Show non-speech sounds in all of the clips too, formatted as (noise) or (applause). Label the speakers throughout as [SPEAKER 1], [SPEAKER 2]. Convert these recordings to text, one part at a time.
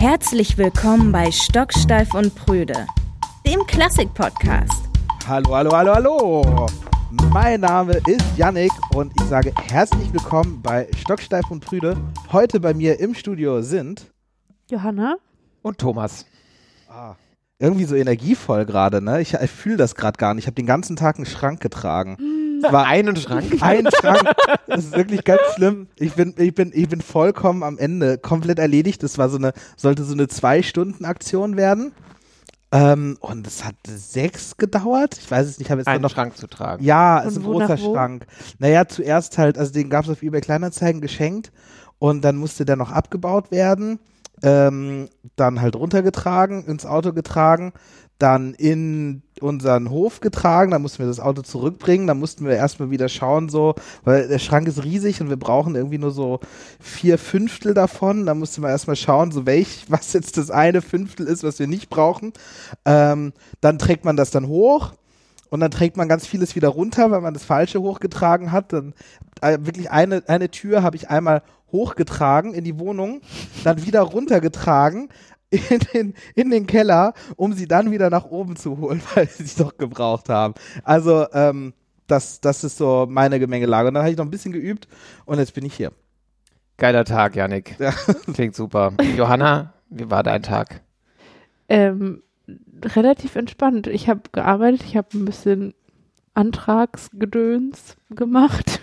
[SPEAKER 1] Herzlich willkommen bei Stocksteif und Prüde, dem Klassik-Podcast.
[SPEAKER 2] Hallo, hallo, hallo, hallo. Mein Name ist Yannick und ich sage herzlich willkommen bei Stocksteif und Prüde. Heute bei mir im Studio sind
[SPEAKER 3] Johanna
[SPEAKER 4] und Thomas.
[SPEAKER 2] Ah, irgendwie so energievoll gerade, ne? Ich, ich fühle das gerade gar nicht. Ich habe den ganzen Tag einen Schrank getragen.
[SPEAKER 4] Es war einen Schrank. (laughs)
[SPEAKER 2] Ein Schrank. Das ist wirklich ganz schlimm. Ich bin, ich bin, ich bin vollkommen am Ende, komplett erledigt. Das war so eine, sollte so eine Zwei-Stunden-Aktion werden. Ähm, und es hat sechs gedauert. Ich weiß es nicht, ich habe jetzt
[SPEAKER 4] einen
[SPEAKER 2] noch
[SPEAKER 4] Schrank zu tragen.
[SPEAKER 2] Ja, es ist ein großer? Schrank. Naja, zuerst halt, also den gab es auf eBay Kleinanzeigen geschenkt und dann musste der noch abgebaut werden. Ähm, dann halt runtergetragen, ins Auto getragen, dann in unseren Hof getragen, dann mussten wir das Auto zurückbringen, dann mussten wir erstmal wieder schauen, so, weil der Schrank ist riesig und wir brauchen irgendwie nur so vier Fünftel davon. Da musste man erstmal schauen, so welch, (laughs) was jetzt das eine Fünftel ist, was wir nicht brauchen. Ähm, dann trägt man das dann hoch und dann trägt man ganz vieles wieder runter, weil man das Falsche hochgetragen hat. Dann äh, wirklich eine, eine Tür habe ich einmal hochgetragen in die Wohnung, dann wieder runtergetragen in den, in den Keller, um sie dann wieder nach oben zu holen, (laughs) weil sie sich doch gebraucht haben. Also, ähm, das, das ist so meine Gemengelage. Und dann habe ich noch ein bisschen geübt und jetzt bin ich hier.
[SPEAKER 4] Geiler Tag, Yannick.
[SPEAKER 2] Ja. (laughs)
[SPEAKER 4] Klingt super. Johanna, wie war dein Tag?
[SPEAKER 3] ähm, relativ entspannt. Ich habe gearbeitet, ich habe ein bisschen Antragsgedöns gemacht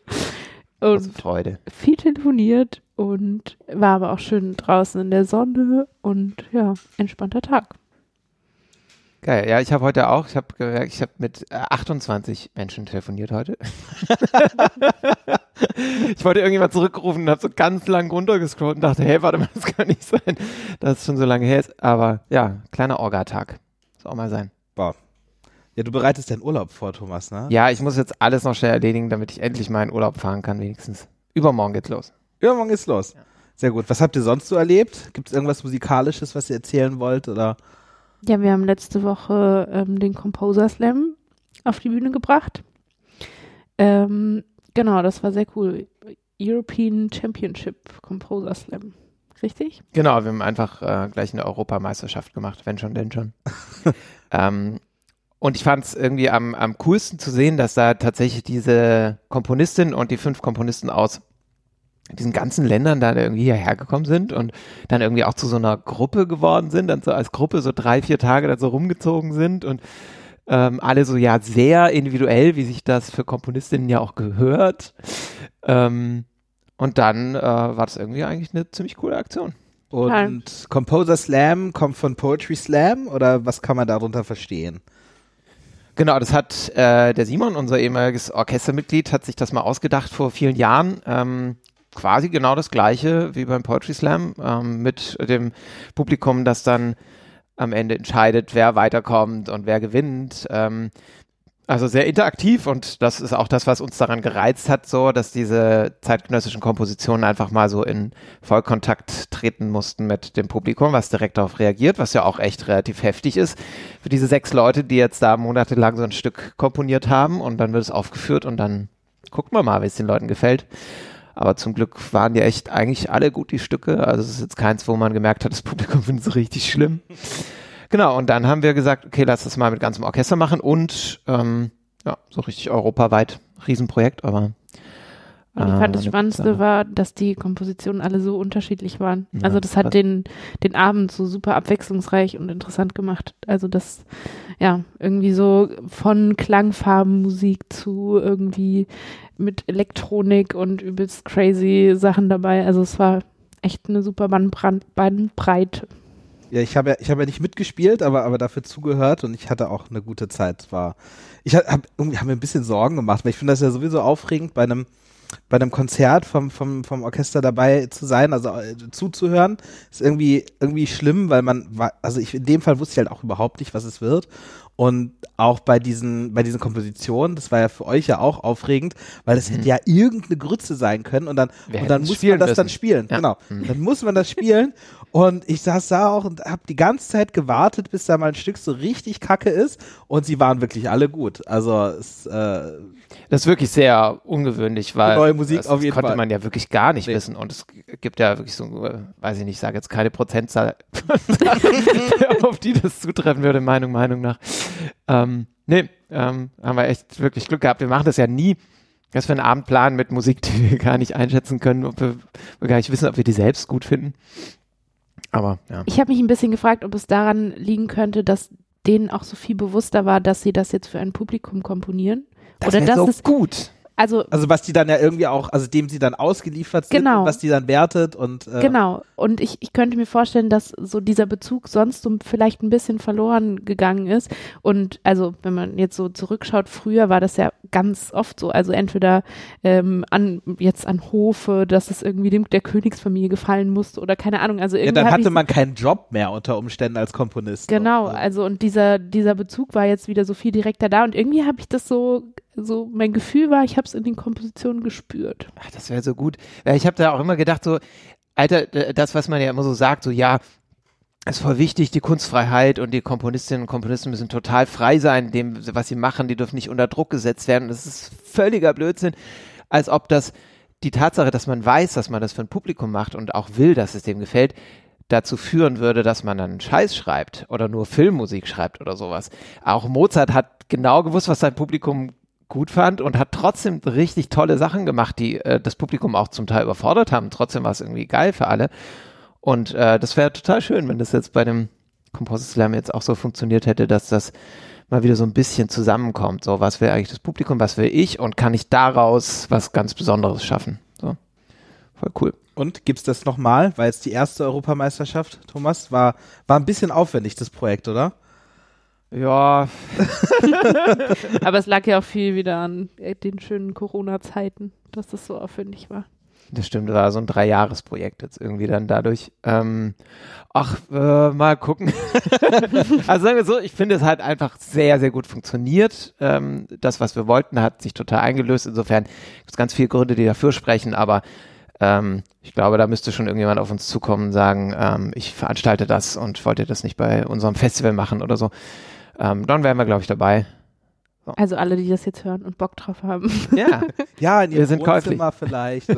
[SPEAKER 3] (laughs) und
[SPEAKER 4] Freude.
[SPEAKER 3] viel telefoniert und war aber auch schön draußen in der Sonne und ja, entspannter Tag.
[SPEAKER 4] Geil. Ja, ich habe heute auch, ich habe gemerkt, ich habe mit äh, 28 Menschen telefoniert heute. (laughs) ich wollte irgendjemand zurückrufen und habe so ganz lang runtergescrollt und dachte, hey, warte mal, das kann nicht sein, dass es schon so lange her ist. Aber ja, kleiner Orga-Tag. Soll auch mal sein.
[SPEAKER 2] Boah. Ja, du bereitest deinen Urlaub vor, Thomas, ne?
[SPEAKER 4] Ja, ich muss jetzt alles noch schnell erledigen, damit ich endlich mal in Urlaub fahren kann, wenigstens. Übermorgen geht's los.
[SPEAKER 2] Übermorgen geht's los. Sehr gut. Was habt ihr sonst so erlebt? Gibt es irgendwas Musikalisches, was ihr erzählen wollt? Oder?
[SPEAKER 3] Ja, wir haben letzte Woche ähm, den Composer Slam auf die Bühne gebracht. Ähm, genau, das war sehr cool. European Championship Composer Slam. Richtig?
[SPEAKER 4] Genau, wir haben einfach äh, gleich eine Europameisterschaft gemacht, wenn schon, denn schon. (laughs) ähm, und ich fand es irgendwie am, am coolsten zu sehen, dass da tatsächlich diese Komponistin und die fünf Komponisten aus diesen ganzen Ländern da irgendwie hierher gekommen sind und dann irgendwie auch zu so einer Gruppe geworden sind, dann so als Gruppe so drei, vier Tage da so rumgezogen sind und ähm, alle so ja sehr individuell, wie sich das für Komponistinnen ja auch gehört. Ähm, und dann äh, war das irgendwie eigentlich eine ziemlich coole Aktion.
[SPEAKER 2] Und Composer Slam kommt von Poetry Slam oder was kann man darunter verstehen?
[SPEAKER 4] Genau, das hat äh, der Simon, unser ehemaliges Orchestermitglied, hat sich das mal ausgedacht vor vielen Jahren. Ähm, quasi genau das gleiche wie beim Poetry Slam ähm, mit dem Publikum, das dann am Ende entscheidet, wer weiterkommt und wer gewinnt. Ähm, also sehr interaktiv und das ist auch das, was uns daran gereizt hat, so, dass diese zeitgenössischen Kompositionen einfach mal so in Vollkontakt treten mussten mit dem Publikum, was direkt darauf reagiert, was ja auch echt relativ heftig ist für diese sechs Leute, die jetzt da monatelang so ein Stück komponiert haben und dann wird es aufgeführt und dann guckt man mal, wie es den Leuten gefällt. Aber zum Glück waren ja echt eigentlich alle gut, die Stücke. Also es ist jetzt keins, wo man gemerkt hat, das Publikum (laughs) findet es richtig schlimm. Genau, und dann haben wir gesagt, okay, lass das mal mit ganzem Orchester machen und ähm, ja, so richtig europaweit, Riesenprojekt, aber
[SPEAKER 3] Und ich fand das
[SPEAKER 4] eine
[SPEAKER 3] Spannendste war, dass die Kompositionen alle so unterschiedlich waren.
[SPEAKER 4] Ja,
[SPEAKER 3] also das hat den, den Abend so super abwechslungsreich und interessant gemacht. Also das, ja, irgendwie so von Klangfarbenmusik zu irgendwie mit Elektronik und übelst crazy Sachen dabei. Also es war echt eine super Bandbreite.
[SPEAKER 2] Ja, ich habe ja, ich habe ja nicht mitgespielt, aber, aber dafür zugehört und ich hatte auch eine gute Zeit. War, ich habe hab, hab mir ein bisschen Sorgen gemacht, weil ich finde das ja sowieso aufregend, bei einem, bei einem Konzert vom, vom, vom Orchester dabei zu sein, also äh, zuzuhören, ist irgendwie, irgendwie schlimm, weil man, also ich, in dem Fall wusste ich halt auch überhaupt nicht, was es wird. Und auch bei diesen, bei diesen Kompositionen, das war ja für euch ja auch aufregend, weil es hätte ja irgendeine Grütze sein können und dann,
[SPEAKER 4] Wir
[SPEAKER 2] und dann muss man das dann
[SPEAKER 4] müssen.
[SPEAKER 2] spielen.
[SPEAKER 4] Ja.
[SPEAKER 2] Genau.
[SPEAKER 4] Mhm.
[SPEAKER 2] Dann muss man das spielen. Und ich saß da auch und habe die ganze Zeit gewartet, bis da mal ein Stück so richtig kacke ist. Und sie waren wirklich alle gut. Also es, äh,
[SPEAKER 4] Das ist wirklich sehr ungewöhnlich, weil
[SPEAKER 2] Neue Musik
[SPEAKER 4] das,
[SPEAKER 2] auf jeden
[SPEAKER 4] das konnte
[SPEAKER 2] Fall.
[SPEAKER 4] man ja wirklich gar nicht
[SPEAKER 2] Nee.
[SPEAKER 4] wissen. Und es gibt ja wirklich so, äh, weiß ich nicht, ich sage jetzt keine Prozentzahl, (laughs) (laughs) auf die das zutreffen würde, Meinung, Meinung nach. Ähm, nee, ähm, haben wir echt wirklich Glück gehabt. Wir machen das ja nie, dass wir einen Abend planen mit Musik, (laughs) die wir gar nicht einschätzen können, ob wir, wir gar nicht wissen, ob wir die selbst gut finden. Aber ja.
[SPEAKER 3] Ich habe mich ein bisschen gefragt, ob es daran liegen könnte, dass denen auch so viel bewusster war, dass sie das jetzt für ein Publikum komponieren. Oder
[SPEAKER 4] wär
[SPEAKER 3] dass
[SPEAKER 4] so
[SPEAKER 3] es,
[SPEAKER 4] gut.
[SPEAKER 3] Also
[SPEAKER 2] also was die dann ja irgendwie auch, also dem sie dann ausgeliefert sind,
[SPEAKER 3] Genau.
[SPEAKER 2] und was die dann wertet und äh,
[SPEAKER 3] Genau. Und ich, ich könnte mir vorstellen, dass so dieser Bezug sonst so vielleicht ein bisschen verloren gegangen ist. Und also, wenn man jetzt so zurückschaut, früher war das ja ganz oft so. Also entweder ähm, an jetzt an Hofe, dass es irgendwie dem der Königsfamilie gefallen musste oder keine Ahnung. Also
[SPEAKER 2] Ja,
[SPEAKER 3] irgendwie
[SPEAKER 2] dann
[SPEAKER 3] hab
[SPEAKER 2] hatte man keinen Job mehr unter Umständen als Komponist.
[SPEAKER 3] Genau,
[SPEAKER 2] Also,
[SPEAKER 3] also und dieser, dieser Bezug war jetzt wieder so viel direkter da und irgendwie habe ich das so, so, mein Gefühl war, ich habe es in den Kompositionen gespürt.
[SPEAKER 4] Ach, das wäre so gut. Ich habe da auch immer gedacht, so, Alter, das, was man ja immer so sagt, so, ja, ist voll wichtig, die Kunstfreiheit und die Komponistinnen und Komponisten müssen total frei sein, in dem, was sie machen, die dürfen nicht unter Druck gesetzt werden. Das ist völliger Blödsinn, als ob das, die Tatsache, dass man weiß, dass man das für ein Publikum macht und auch will, dass es dem gefällt, dazu führen würde, dass man dann Scheiß schreibt oder nur Filmmusik schreibt oder sowas. Auch Mozart hat genau gewusst, was sein Publikum gut fand und hat trotzdem richtig tolle Sachen gemacht, die äh, das Publikum auch zum Teil überfordert haben. Trotzdem war es irgendwie geil für alle. Und äh, das wäre total schön, wenn das jetzt bei dem Composite Slam jetzt auch so funktioniert hätte, dass das mal wieder so ein bisschen zusammenkommt. So, was will eigentlich das Publikum, was will ich und kann ich daraus was ganz Besonderes schaffen? So, voll cool.
[SPEAKER 2] Und gibt's das nochmal? War jetzt die erste Europameisterschaft, Thomas? War, war ein bisschen aufwendig, das Projekt, oder?
[SPEAKER 4] Ja, (laughs)
[SPEAKER 3] Aber es lag ja auch viel wieder an äh, den schönen Corona-Zeiten, dass das so aufwendig war.
[SPEAKER 4] Das stimmt, das war so ein Dreijahresprojekt jetzt irgendwie dann dadurch. Ähm, ach, äh, mal gucken. (laughs) also sagen wir so, ich finde es hat einfach sehr, sehr gut funktioniert. Ähm, das, was wir wollten, hat sich total eingelöst. Insofern gibt es ganz viele Gründe, die dafür sprechen, aber ähm, ich glaube, da müsste schon irgendjemand auf uns zukommen und sagen, ähm, ich veranstalte das und wollt ihr das nicht bei unserem Festival machen oder so. Ähm, dann wären wir, glaube ich, dabei.
[SPEAKER 3] Also alle, die das jetzt hören und Bock drauf haben.
[SPEAKER 4] Ja, (laughs)
[SPEAKER 2] Ja, in
[SPEAKER 4] Wir
[SPEAKER 2] ihrem
[SPEAKER 4] sind
[SPEAKER 2] Wohnzimmer vielleicht. (laughs)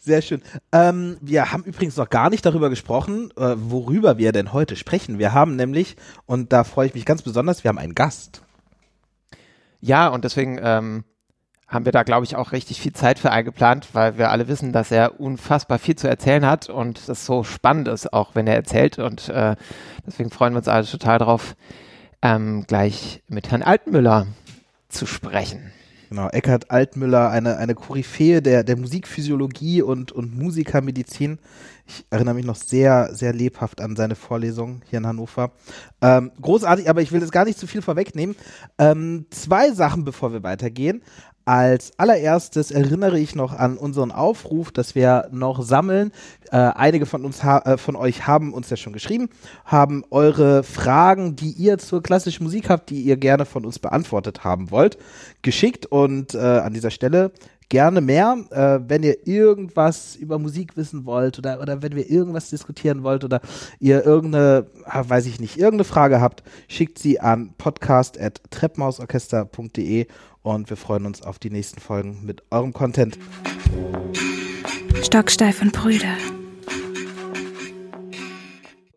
[SPEAKER 2] Sehr schön. Ähm, wir haben übrigens noch gar nicht darüber gesprochen, äh, worüber wir denn heute sprechen. Wir haben nämlich, und da freue ich mich ganz besonders, wir haben einen Gast.
[SPEAKER 4] Ja, und deswegen ähm, haben wir da, glaube ich, auch richtig viel Zeit für eingeplant, weil wir alle wissen, dass er unfassbar viel zu erzählen hat und das so spannend ist, auch wenn er erzählt. Und äh, deswegen freuen wir uns alle total drauf, ähm, gleich mit Herrn Altmüller zu sprechen.
[SPEAKER 2] Genau, Eckhard Altmüller, eine, eine Koryphäe der, der Musikphysiologie und, und Musikermedizin. Ich erinnere mich noch sehr, sehr lebhaft an seine Vorlesung hier in Hannover. Ähm, großartig, aber ich will jetzt gar nicht zu viel vorwegnehmen. Ähm, zwei Sachen, bevor wir weitergehen. Als allererstes erinnere ich noch an unseren Aufruf, dass wir noch sammeln. Äh, einige von uns äh, von euch haben uns ja schon geschrieben, haben eure Fragen, die ihr zur klassischen Musik habt, die ihr gerne von uns beantwortet haben wollt, geschickt und äh, an dieser Stelle gerne mehr, äh, wenn ihr irgendwas über Musik wissen wollt oder, oder wenn wir irgendwas diskutieren wollt oder ihr irgendeine, ah, weiß ich nicht, irgendeine Frage habt, schickt sie an podcast.treppmausorchester.de und wir freuen uns auf die nächsten Folgen mit eurem Content.
[SPEAKER 1] Stocksteif und Brüder.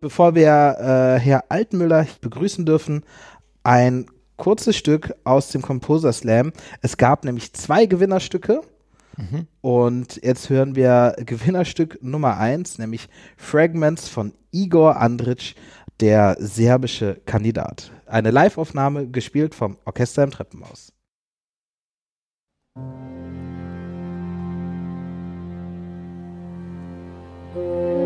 [SPEAKER 2] Bevor wir äh, Herr Altmüller begrüßen dürfen, ein kurzes Stück aus dem Composer Slam. Es gab nämlich zwei Gewinnerstücke. Und jetzt hören wir Gewinnerstück Nummer eins, nämlich Fragments von Igor Andrić, der serbische Kandidat. Eine Liveaufnahme gespielt vom Orchester im Treppenhaus.
[SPEAKER 5] Thank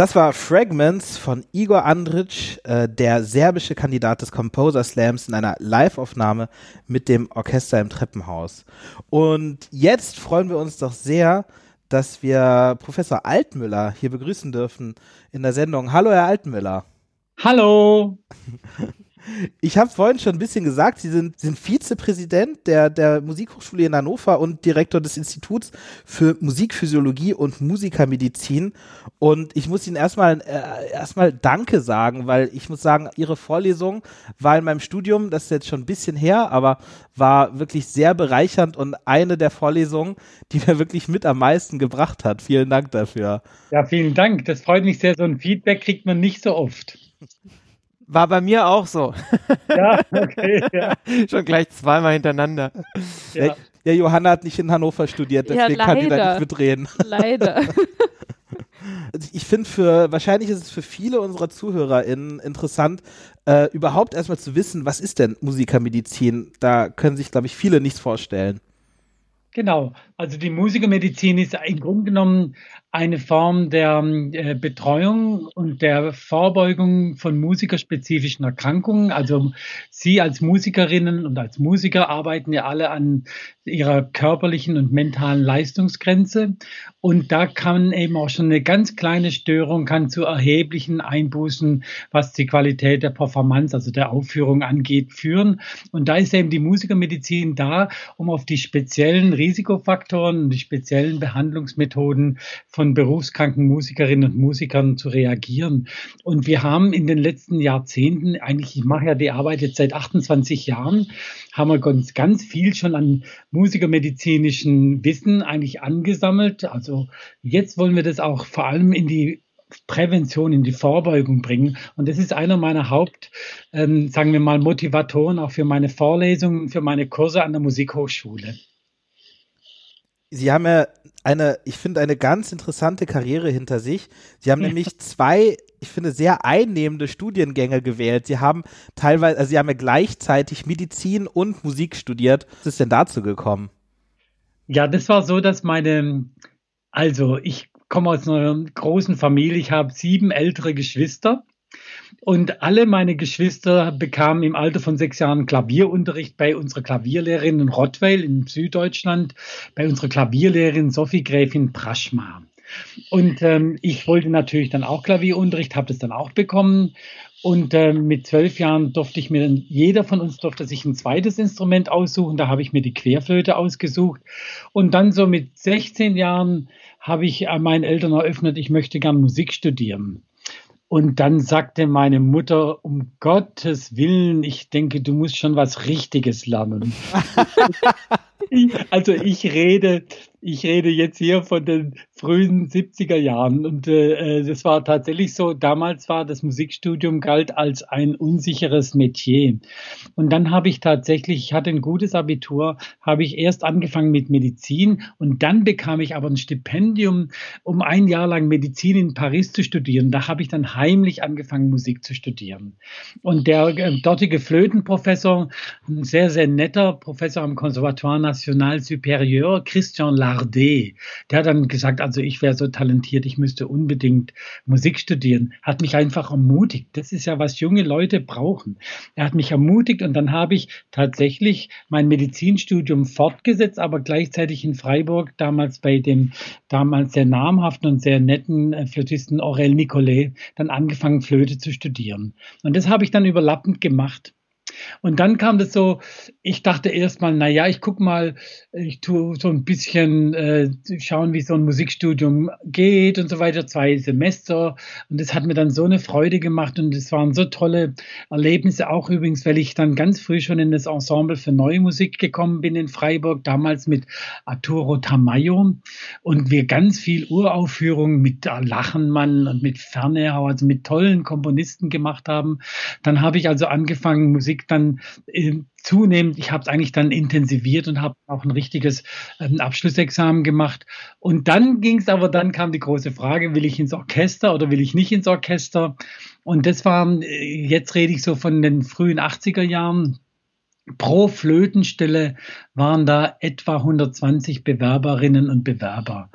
[SPEAKER 2] Das war Fragments von Igor Andric, äh, der serbische Kandidat des Composer Slams in einer Live-Aufnahme mit dem Orchester im Treppenhaus. Und jetzt freuen wir uns doch sehr, dass wir Professor Altmüller hier begrüßen dürfen in der Sendung. Hallo, Herr Altmüller.
[SPEAKER 5] Hallo. (laughs)
[SPEAKER 2] Ich habe vorhin schon ein bisschen gesagt, Sie sind, sind Vizepräsident der, der Musikhochschule in Hannover und Direktor des Instituts für Musikphysiologie und Musikermedizin. Und ich muss Ihnen erstmal äh, erstmal Danke sagen, weil ich muss sagen, Ihre Vorlesung war in meinem Studium, das ist jetzt schon ein bisschen her, aber war wirklich sehr bereichernd und eine der Vorlesungen, die mir wirklich mit am meisten gebracht hat. Vielen Dank dafür.
[SPEAKER 5] Ja, vielen Dank. Das freut mich sehr. So ein Feedback kriegt man nicht so oft.
[SPEAKER 4] War bei mir auch so. (laughs)
[SPEAKER 5] Ja, okay, ja. (laughs)
[SPEAKER 4] Schon gleich zweimal hintereinander.
[SPEAKER 2] Ja. ja, Johanna hat nicht in Hannover studiert, deswegen
[SPEAKER 3] Ja,
[SPEAKER 2] kann die da
[SPEAKER 3] leider.
[SPEAKER 2] nicht mitreden. (laughs)
[SPEAKER 3] Leider.
[SPEAKER 2] Ich finde für, wahrscheinlich ist es für viele unserer ZuhörerInnen interessant, äh, überhaupt erstmal zu wissen, was ist denn Musikermedizin? Da können sich, glaube ich, viele nichts vorstellen.
[SPEAKER 5] Genau. Also die Musikermedizin ist im Grunde genommen eine Form der äh, Betreuung und der Vorbeugung von musikerspezifischen Erkrankungen. Also Sie als Musikerinnen und als Musiker arbeiten ja alle an ihrer körperlichen und mentalen Leistungsgrenze. Und da kann eben auch schon eine ganz kleine Störung, kann zu erheblichen Einbußen, was die Qualität der Performance, also der Aufführung angeht, führen. Und da ist eben die Musikermedizin da, um auf die speziellen Risikofaktoren und die speziellen Behandlungsmethoden von berufskranken Musikerinnen und Musikern zu reagieren. Und wir haben in den letzten Jahrzehnten, eigentlich, ich mache ja die Arbeit jetzt seit 28 Jahren, haben wir ganz, ganz viel schon an musikermedizinischen Wissen eigentlich angesammelt. Also jetzt wollen wir das auch vor allem in die Prävention, in die Vorbeugung bringen. Und das ist einer meiner Haupt, ähm, sagen wir mal, Motivatoren auch für meine Vorlesungen, für meine Kurse an der Musikhochschule.
[SPEAKER 2] Sie haben ja eine, ich finde, eine ganz interessante Karriere hinter sich. Sie haben nämlich zwei, ich finde, sehr einnehmende Studiengänge gewählt. Sie haben teilweise, also Sie haben ja gleichzeitig Medizin und Musik studiert. Was ist denn dazu gekommen?
[SPEAKER 5] Ja, das war so, dass meine, also ich komme aus einer großen Familie, ich habe sieben ältere Geschwister. Und alle meine Geschwister bekamen im Alter von sechs Jahren Klavierunterricht bei unserer Klavierlehrerin in Rottweil in Süddeutschland, bei unserer Klavierlehrerin Sophie Gräfin Praschma. Und ähm, ich wollte natürlich dann auch Klavierunterricht, habe das dann auch bekommen. Und ähm, mit zwölf Jahren durfte ich mir dann, jeder von uns durfte sich ein zweites Instrument aussuchen. Da habe ich mir die Querflöte ausgesucht. Und dann so mit 16 Jahren habe ich äh, meinen Eltern eröffnet, ich möchte gern Musik studieren. Und dann sagte meine Mutter, um Gottes Willen, ich denke, du musst schon was Richtiges lernen. (laughs) also ich rede, ich rede jetzt hier von den frühen 70er Jahren und äh, das war tatsächlich so, damals war das Musikstudium galt als ein unsicheres Metier. Und dann habe ich tatsächlich, ich hatte ein gutes Abitur, habe ich erst angefangen mit Medizin und dann bekam ich aber ein Stipendium, um ein Jahr lang Medizin in Paris zu studieren. Da habe ich dann heimlich angefangen, Musik zu studieren. Und der äh, dortige Flötenprofessor, ein sehr, sehr netter Professor am Conservatoire National Supérieur, Christian Lardet, der hat dann gesagt, also ich wäre so talentiert, ich müsste unbedingt Musik studieren, hat mich einfach ermutigt. Das ist ja, was junge Leute brauchen. Er hat mich ermutigt und dann habe ich tatsächlich mein Medizinstudium fortgesetzt, aber gleichzeitig in Freiburg, damals bei dem damals sehr namhaften und sehr netten äh, Flötisten Aurel Nicolet, dann angefangen, Flöte zu studieren. Und das habe ich dann überlappend gemacht. Und dann kam das so, ich dachte erstmal, na ja, ich guck mal, ich tue so ein bisschen äh, schauen, wie so ein Musikstudium geht und so weiter, zwei Semester. Und das hat mir dann so eine Freude gemacht und es waren so tolle Erlebnisse, auch übrigens, weil ich dann ganz früh schon in das Ensemble für neue Musik gekommen bin in Freiburg, damals mit Arturo Tamayo und wir ganz viel Uraufführungen mit Lachenmann und mit Fernehau, also mit tollen Komponisten gemacht haben. Dann habe ich also angefangen, Musik dann äh, zunehmend, ich habe es eigentlich dann intensiviert und habe auch ein richtiges ähm, Abschlussexamen gemacht. Und dann ging es aber, dann kam die große Frage, will ich ins Orchester oder will ich nicht ins Orchester? Und das war, äh, jetzt rede ich so von den frühen 80er Jahren. Pro Flötenstelle waren da etwa 120 Bewerberinnen und Bewerber.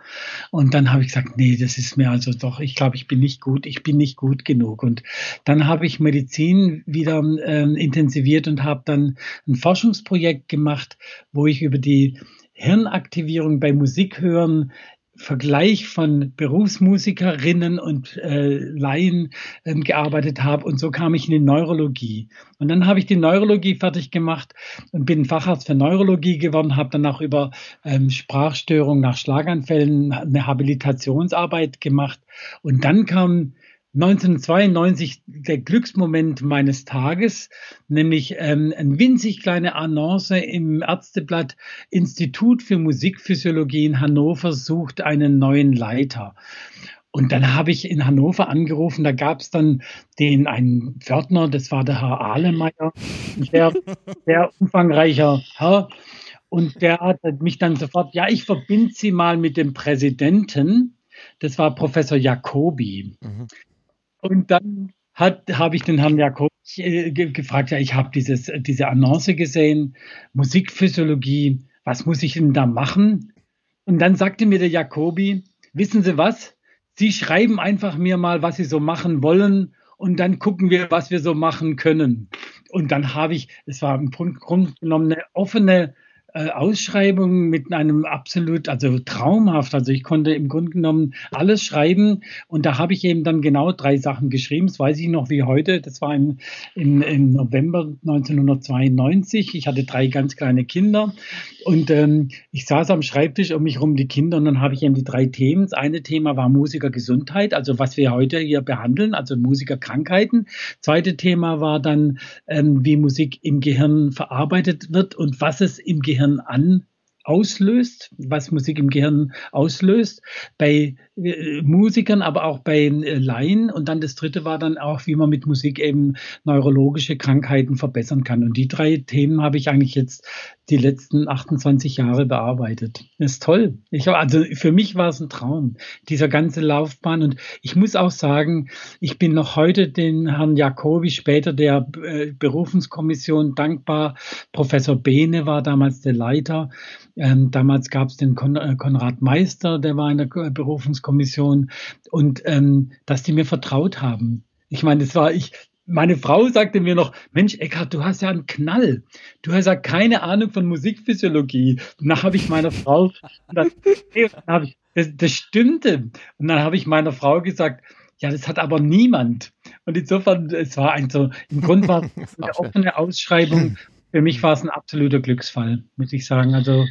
[SPEAKER 5] Und dann habe ich gesagt, nee, das ist mir also doch, ich glaube, ich bin nicht gut, ich bin nicht gut genug. Und dann habe ich Medizin wieder ähm, intensiviert und habe dann ein Forschungsprojekt gemacht, wo ich über die Hirnaktivierung bei Musikhören Vergleich von Berufsmusikerinnen und äh, Laien ähm, gearbeitet habe. Und so kam ich in die Neurologie. Und dann habe ich die Neurologie fertig gemacht und bin Facharzt für Neurologie geworden, habe dann auch über ähm, Sprachstörungen nach Schlaganfällen eine Habilitationsarbeit gemacht. Und dann kam 1992 der Glücksmoment meines Tages, nämlich ähm, eine winzig kleine Annonce im Ärzteblatt Institut für Musikphysiologie in Hannover sucht einen neuen Leiter. Und dann habe ich in Hannover angerufen, da gab es dann den einen Pförtner, das war der Herr Ahlemeyer, der sehr umfangreicher Herr. Und der hat mich dann sofort, ja, ich verbinde Sie mal mit dem Präsidenten. Das war Professor Jacobi. Mhm. Und dann habe ich den Herrn Jakob äh, gefragt, ja, ich habe diese Annonce gesehen, Musikphysiologie, was muss ich denn da machen? Und dann sagte mir der Jakobi, wissen Sie was? Sie schreiben einfach mir mal, was Sie so machen wollen und dann gucken wir, was wir so machen können. Und dann habe ich, es war im Grunde genommen eine offene äh, Ausschreibung mit einem absolut, also traumhaft. Also ich konnte im Grunde genommen alles schreiben und da habe ich eben dann genau drei Sachen geschrieben. Das weiß ich noch wie heute. Das war im, im, im November 1992. Ich hatte drei ganz kleine Kinder und ähm, ich saß am Schreibtisch um mich rum die Kinder und dann habe ich eben die drei Themen. Das eine Thema war Musikergesundheit, also was wir heute hier behandeln, also Musikerkrankheiten. Zweite Thema war dann, ähm, wie Musik im Gehirn verarbeitet wird und was es im Gehirn Gehirn an auslöst, was Musik im Gehirn auslöst, bei äh, Musikern, aber auch bei äh, Laien. Und dann das dritte war dann auch, wie man mit Musik eben neurologische Krankheiten verbessern kann. Und die drei Themen habe ich eigentlich jetzt die letzten 28 Jahre bearbeitet. Das ist toll. Ich, also für mich war es ein Traum, dieser ganze Laufbahn. Und ich muss auch sagen, ich bin noch heute den Herrn Jacobi, später der äh, Berufungskommission dankbar. Professor Behne war damals der Leiter. Ähm, damals gab es den Kon äh, Konrad Meister, der war in der Berufungskommission. Und ähm, dass die mir vertraut haben. Ich meine, das war ich, meine Frau sagte mir noch, Mensch, Eckhard, du hast ja einen Knall. Du hast ja keine Ahnung von Musikphysiologie. Und dann habe ich meiner Frau, (laughs) das, das, das stimmte. Und dann habe ich meiner Frau gesagt, ja, das hat aber niemand. Und insofern, es war ein so, im Grunde war es (laughs) eine offene Ausschreibung (laughs) für mich war es ein absoluter Glücksfall, muss ich sagen. Also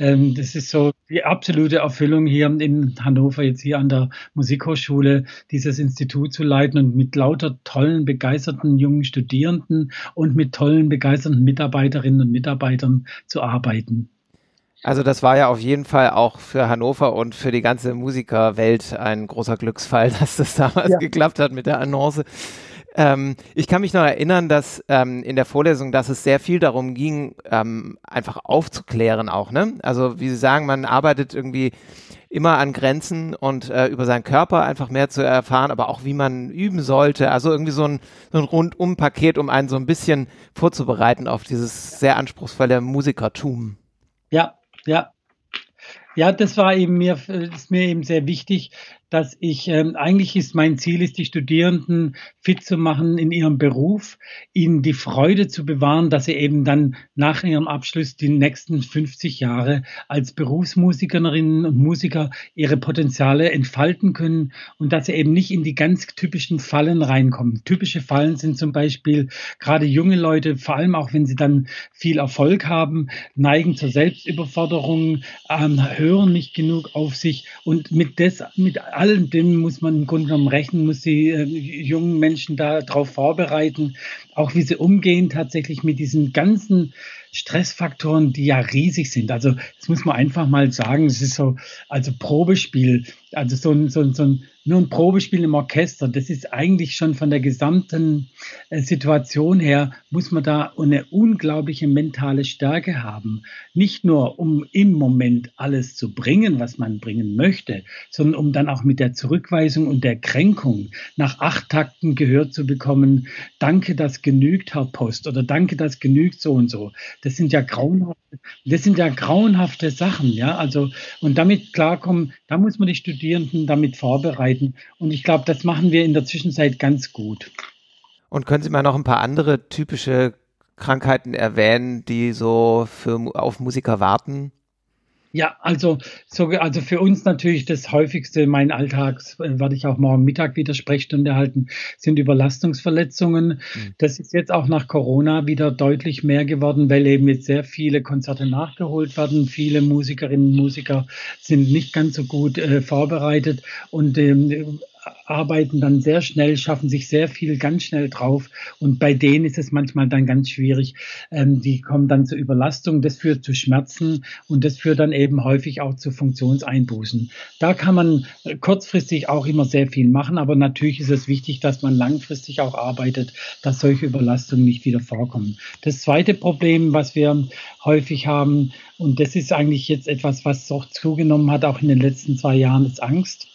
[SPEAKER 5] ähm, das ist so die absolute Erfüllung hier in Hannover, jetzt hier an der Musikhochschule, dieses Institut zu leiten und mit lauter tollen, begeisterten jungen Studierenden und mit tollen, begeisterten Mitarbeiterinnen und Mitarbeitern zu arbeiten.
[SPEAKER 4] Also das war ja auf jeden Fall auch für Hannover und für die ganze Musikerwelt ein großer Glücksfall, (laughs) dass das damals ja. geklappt hat mit der Annonce. Ähm, ich kann mich noch erinnern, dass ähm, in der Vorlesung, dass es sehr viel darum ging, ähm, einfach aufzuklären auch. Ne? Also wie Sie sagen, man arbeitet irgendwie immer an Grenzen und äh, über seinen Körper einfach mehr zu erfahren, aber auch wie man üben sollte. Also irgendwie so ein, so ein Rundum-Paket, um einen so ein bisschen vorzubereiten auf dieses sehr anspruchsvolle Musikertum.
[SPEAKER 5] Ja, ja. Ja, das war eben mir, ist mir eben sehr wichtig, dass ich ähm, eigentlich ist mein Ziel ist, die Studierenden fit zu machen in ihrem Beruf, ihnen die Freude zu bewahren, dass sie eben dann nach ihrem Abschluss die nächsten 50 Jahre als Berufsmusikerinnen und Musiker ihre Potenziale entfalten können und dass sie eben nicht in die ganz typischen Fallen reinkommen. Typische Fallen sind zum Beispiel gerade junge Leute, vor allem auch wenn sie dann viel Erfolg haben, neigen zur Selbstüberforderung, ähm, hören nicht genug auf sich und mit des, mit allen dem muss man im Grunde genommen rechnen, muss die äh, jungen Menschen darauf vorbereiten, auch wie sie umgehen tatsächlich mit diesen ganzen Stressfaktoren, die ja riesig sind. Also das muss man einfach mal sagen, es ist so, also Probespiel, also so ein, so ein, so ein nur ein Probespiel im Orchester, das ist eigentlich schon von der gesamten äh, Situation her, muss man da eine unglaubliche mentale Stärke haben. Nicht nur, um im Moment alles zu bringen, was man bringen möchte, sondern um dann auch mit der Zurückweisung und der Kränkung nach acht Takten gehört zu bekommen, danke, das genügt, Herr Post, oder danke, das genügt so und so. Das sind ja grauenhafte, das sind ja grauenhafte Sachen, ja, also, und damit klarkommen, da muss man die Studierenden damit vorbereiten arbeiten. Und ich glaube, das machen wir in der Zwischenzeit ganz gut.
[SPEAKER 4] Und können Sie mal noch ein paar andere typische Krankheiten erwähnen, die so für, auf Musiker warten?
[SPEAKER 5] Ja, also, so, also für uns natürlich das häufigste, mein Alltag, äh, werde ich auch morgen Mittag wieder Sprechstunde halten, sind Überlastungsverletzungen. Mhm. Das ist jetzt auch nach Corona wieder deutlich mehr geworden, weil eben jetzt sehr viele Konzerte nachgeholt werden. Viele Musikerinnen und Musiker sind nicht ganz so gut äh, vorbereitet und ähm, arbeiten dann sehr schnell, schaffen sich sehr viel ganz schnell drauf. Und bei denen ist es manchmal dann ganz schwierig. Ähm, die kommen dann zur Überlastung, das führt zu Schmerzen und das führt dann eben häufig auch zu Funktionseinbußen. Da kann man kurzfristig auch immer sehr viel machen, aber natürlich ist es wichtig, dass man langfristig auch arbeitet, dass solche Überlastungen nicht wieder vorkommen. Das zweite Problem, was wir häufig haben, und das ist eigentlich jetzt etwas, was auch zugenommen hat, auch in den letzten zwei Jahren, ist Angst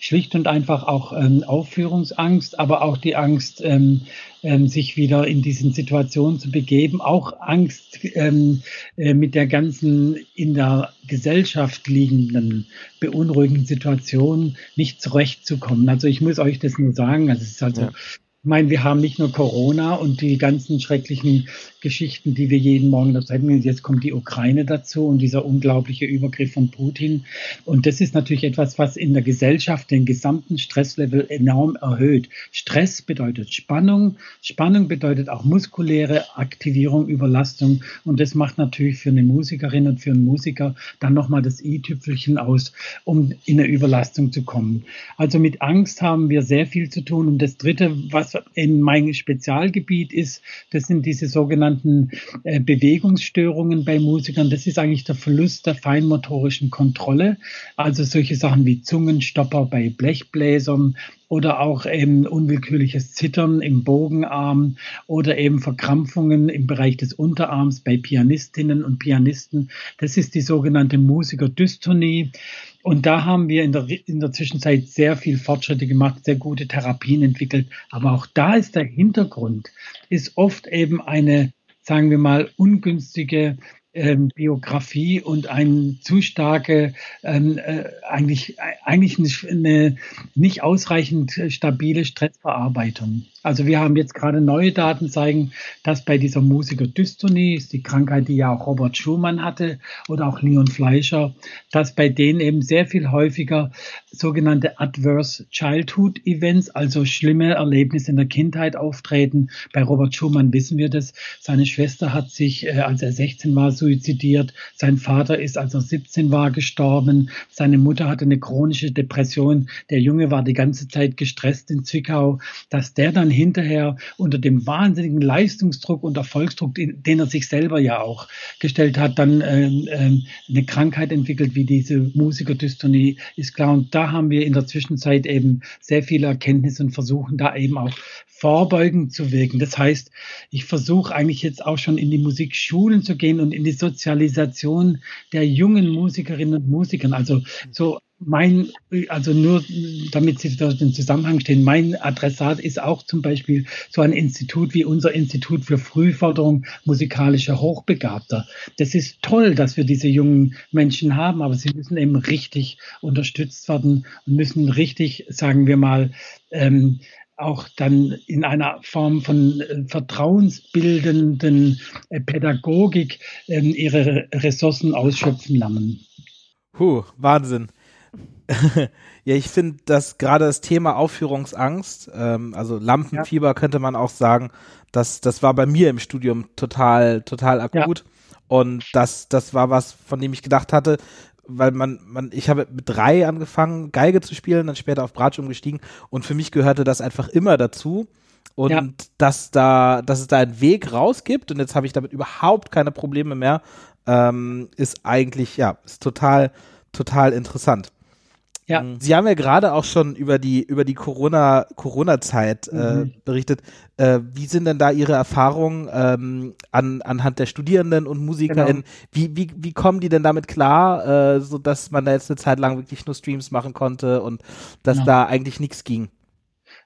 [SPEAKER 5] schlicht und einfach auch ähm, Aufführungsangst, aber auch die Angst, ähm, ähm, sich wieder in diesen Situationen zu begeben, auch Angst ähm, äh, mit der ganzen in der Gesellschaft liegenden beunruhigenden Situation nicht zurechtzukommen. Also ich muss euch das nur sagen, also es ist also ja. Ich meine, wir haben nicht nur Corona und die ganzen schrecklichen Geschichten, die wir jeden Morgen erzählen. Jetzt kommt die Ukraine dazu und dieser unglaubliche Übergriff von Putin. Und das ist natürlich etwas, was in der Gesellschaft den gesamten Stresslevel enorm erhöht. Stress bedeutet Spannung. Spannung bedeutet auch muskuläre Aktivierung, Überlastung. Und das macht natürlich für eine Musikerin und für einen Musiker dann nochmal das i-Tüpfelchen aus, um in eine Überlastung zu kommen. Also mit Angst haben wir sehr viel zu tun. Und das Dritte, was in meinem Spezialgebiet ist, das sind diese sogenannten äh, Bewegungsstörungen bei Musikern. Das ist eigentlich der Verlust der feinmotorischen Kontrolle. Also solche Sachen wie Zungenstopper bei Blechbläsern oder auch eben unwillkürliches Zittern im Bogenarm oder eben Verkrampfungen im Bereich des Unterarms bei Pianistinnen und Pianisten. Das ist die sogenannte Musikerdystonie. Und da haben wir in der, in der Zwischenzeit sehr viel Fortschritte gemacht, sehr gute Therapien entwickelt. Aber auch da ist der Hintergrund, ist oft eben eine, sagen wir mal, ungünstige ähm, Biografie und eine zu starke, ähm, äh, eigentlich, eigentlich eine nicht ausreichend stabile Stressverarbeitung. Also wir haben jetzt gerade neue Daten zeigen, dass bei dieser Musikerdystonie, ist die Krankheit, die ja auch Robert Schumann hatte oder auch Leon Fleischer, dass bei denen eben sehr viel häufiger sogenannte Adverse Childhood Events, also schlimme Erlebnisse in der Kindheit auftreten. Bei Robert Schumann wissen wir das. Seine Schwester hat sich, äh, als er 16 war, suizidiert. Sein Vater ist, als er 17 war, gestorben. Seine Mutter hatte eine chronische Depression. Der Junge war die ganze Zeit gestresst in Zwickau. Dass der dann hinterher unter dem wahnsinnigen Leistungsdruck und Erfolgsdruck, den er sich selber ja auch gestellt hat, dann ähm, ähm, eine Krankheit entwickelt wie diese Musikerdystonie, ist klar. Und da haben wir in der Zwischenzeit eben sehr viele Erkenntnisse und versuchen da eben auch vorbeugend zu wirken. Das heißt, ich versuche eigentlich jetzt auch schon in die Musikschulen zu gehen und in die Sozialisation der jungen Musikerinnen und Musikern. Also so mein, also nur damit Sie da den Zusammenhang stehen, mein Adressat ist auch zum Beispiel so ein Institut wie unser Institut für Frühförderung musikalischer Hochbegabter. Das ist toll, dass wir diese jungen Menschen haben, aber sie müssen eben richtig unterstützt werden und müssen richtig, sagen wir mal, ähm, auch dann in einer Form von äh, vertrauensbildenden äh, Pädagogik äh, ihre Ressourcen ausschöpfen lernen.
[SPEAKER 2] Puh, Wahnsinn. (laughs) ja, ich finde, dass gerade das Thema Aufführungsangst, ähm, also Lampenfieber ja. könnte man auch sagen, dass das war bei mir im Studium total, total akut. Ja. Und das, das war was, von dem ich gedacht hatte, weil man, man, ich habe mit drei angefangen, Geige zu spielen, dann später auf Bratsch umgestiegen und für mich gehörte das einfach immer dazu. Und ja. dass da, dass es da einen Weg raus gibt und jetzt habe ich damit überhaupt keine Probleme mehr, ähm, ist eigentlich, ja, ist total, total interessant. Ja. Mhm. Sie haben ja gerade auch schon über die über die Corona Corona Zeit äh, mhm. berichtet. Äh, wie sind denn da Ihre Erfahrungen ähm, an, anhand der Studierenden und MusikerInnen? Genau. Wie, wie, wie kommen die denn damit klar, äh, so dass man da jetzt eine Zeit lang wirklich nur Streams machen konnte und dass genau. da eigentlich nichts ging?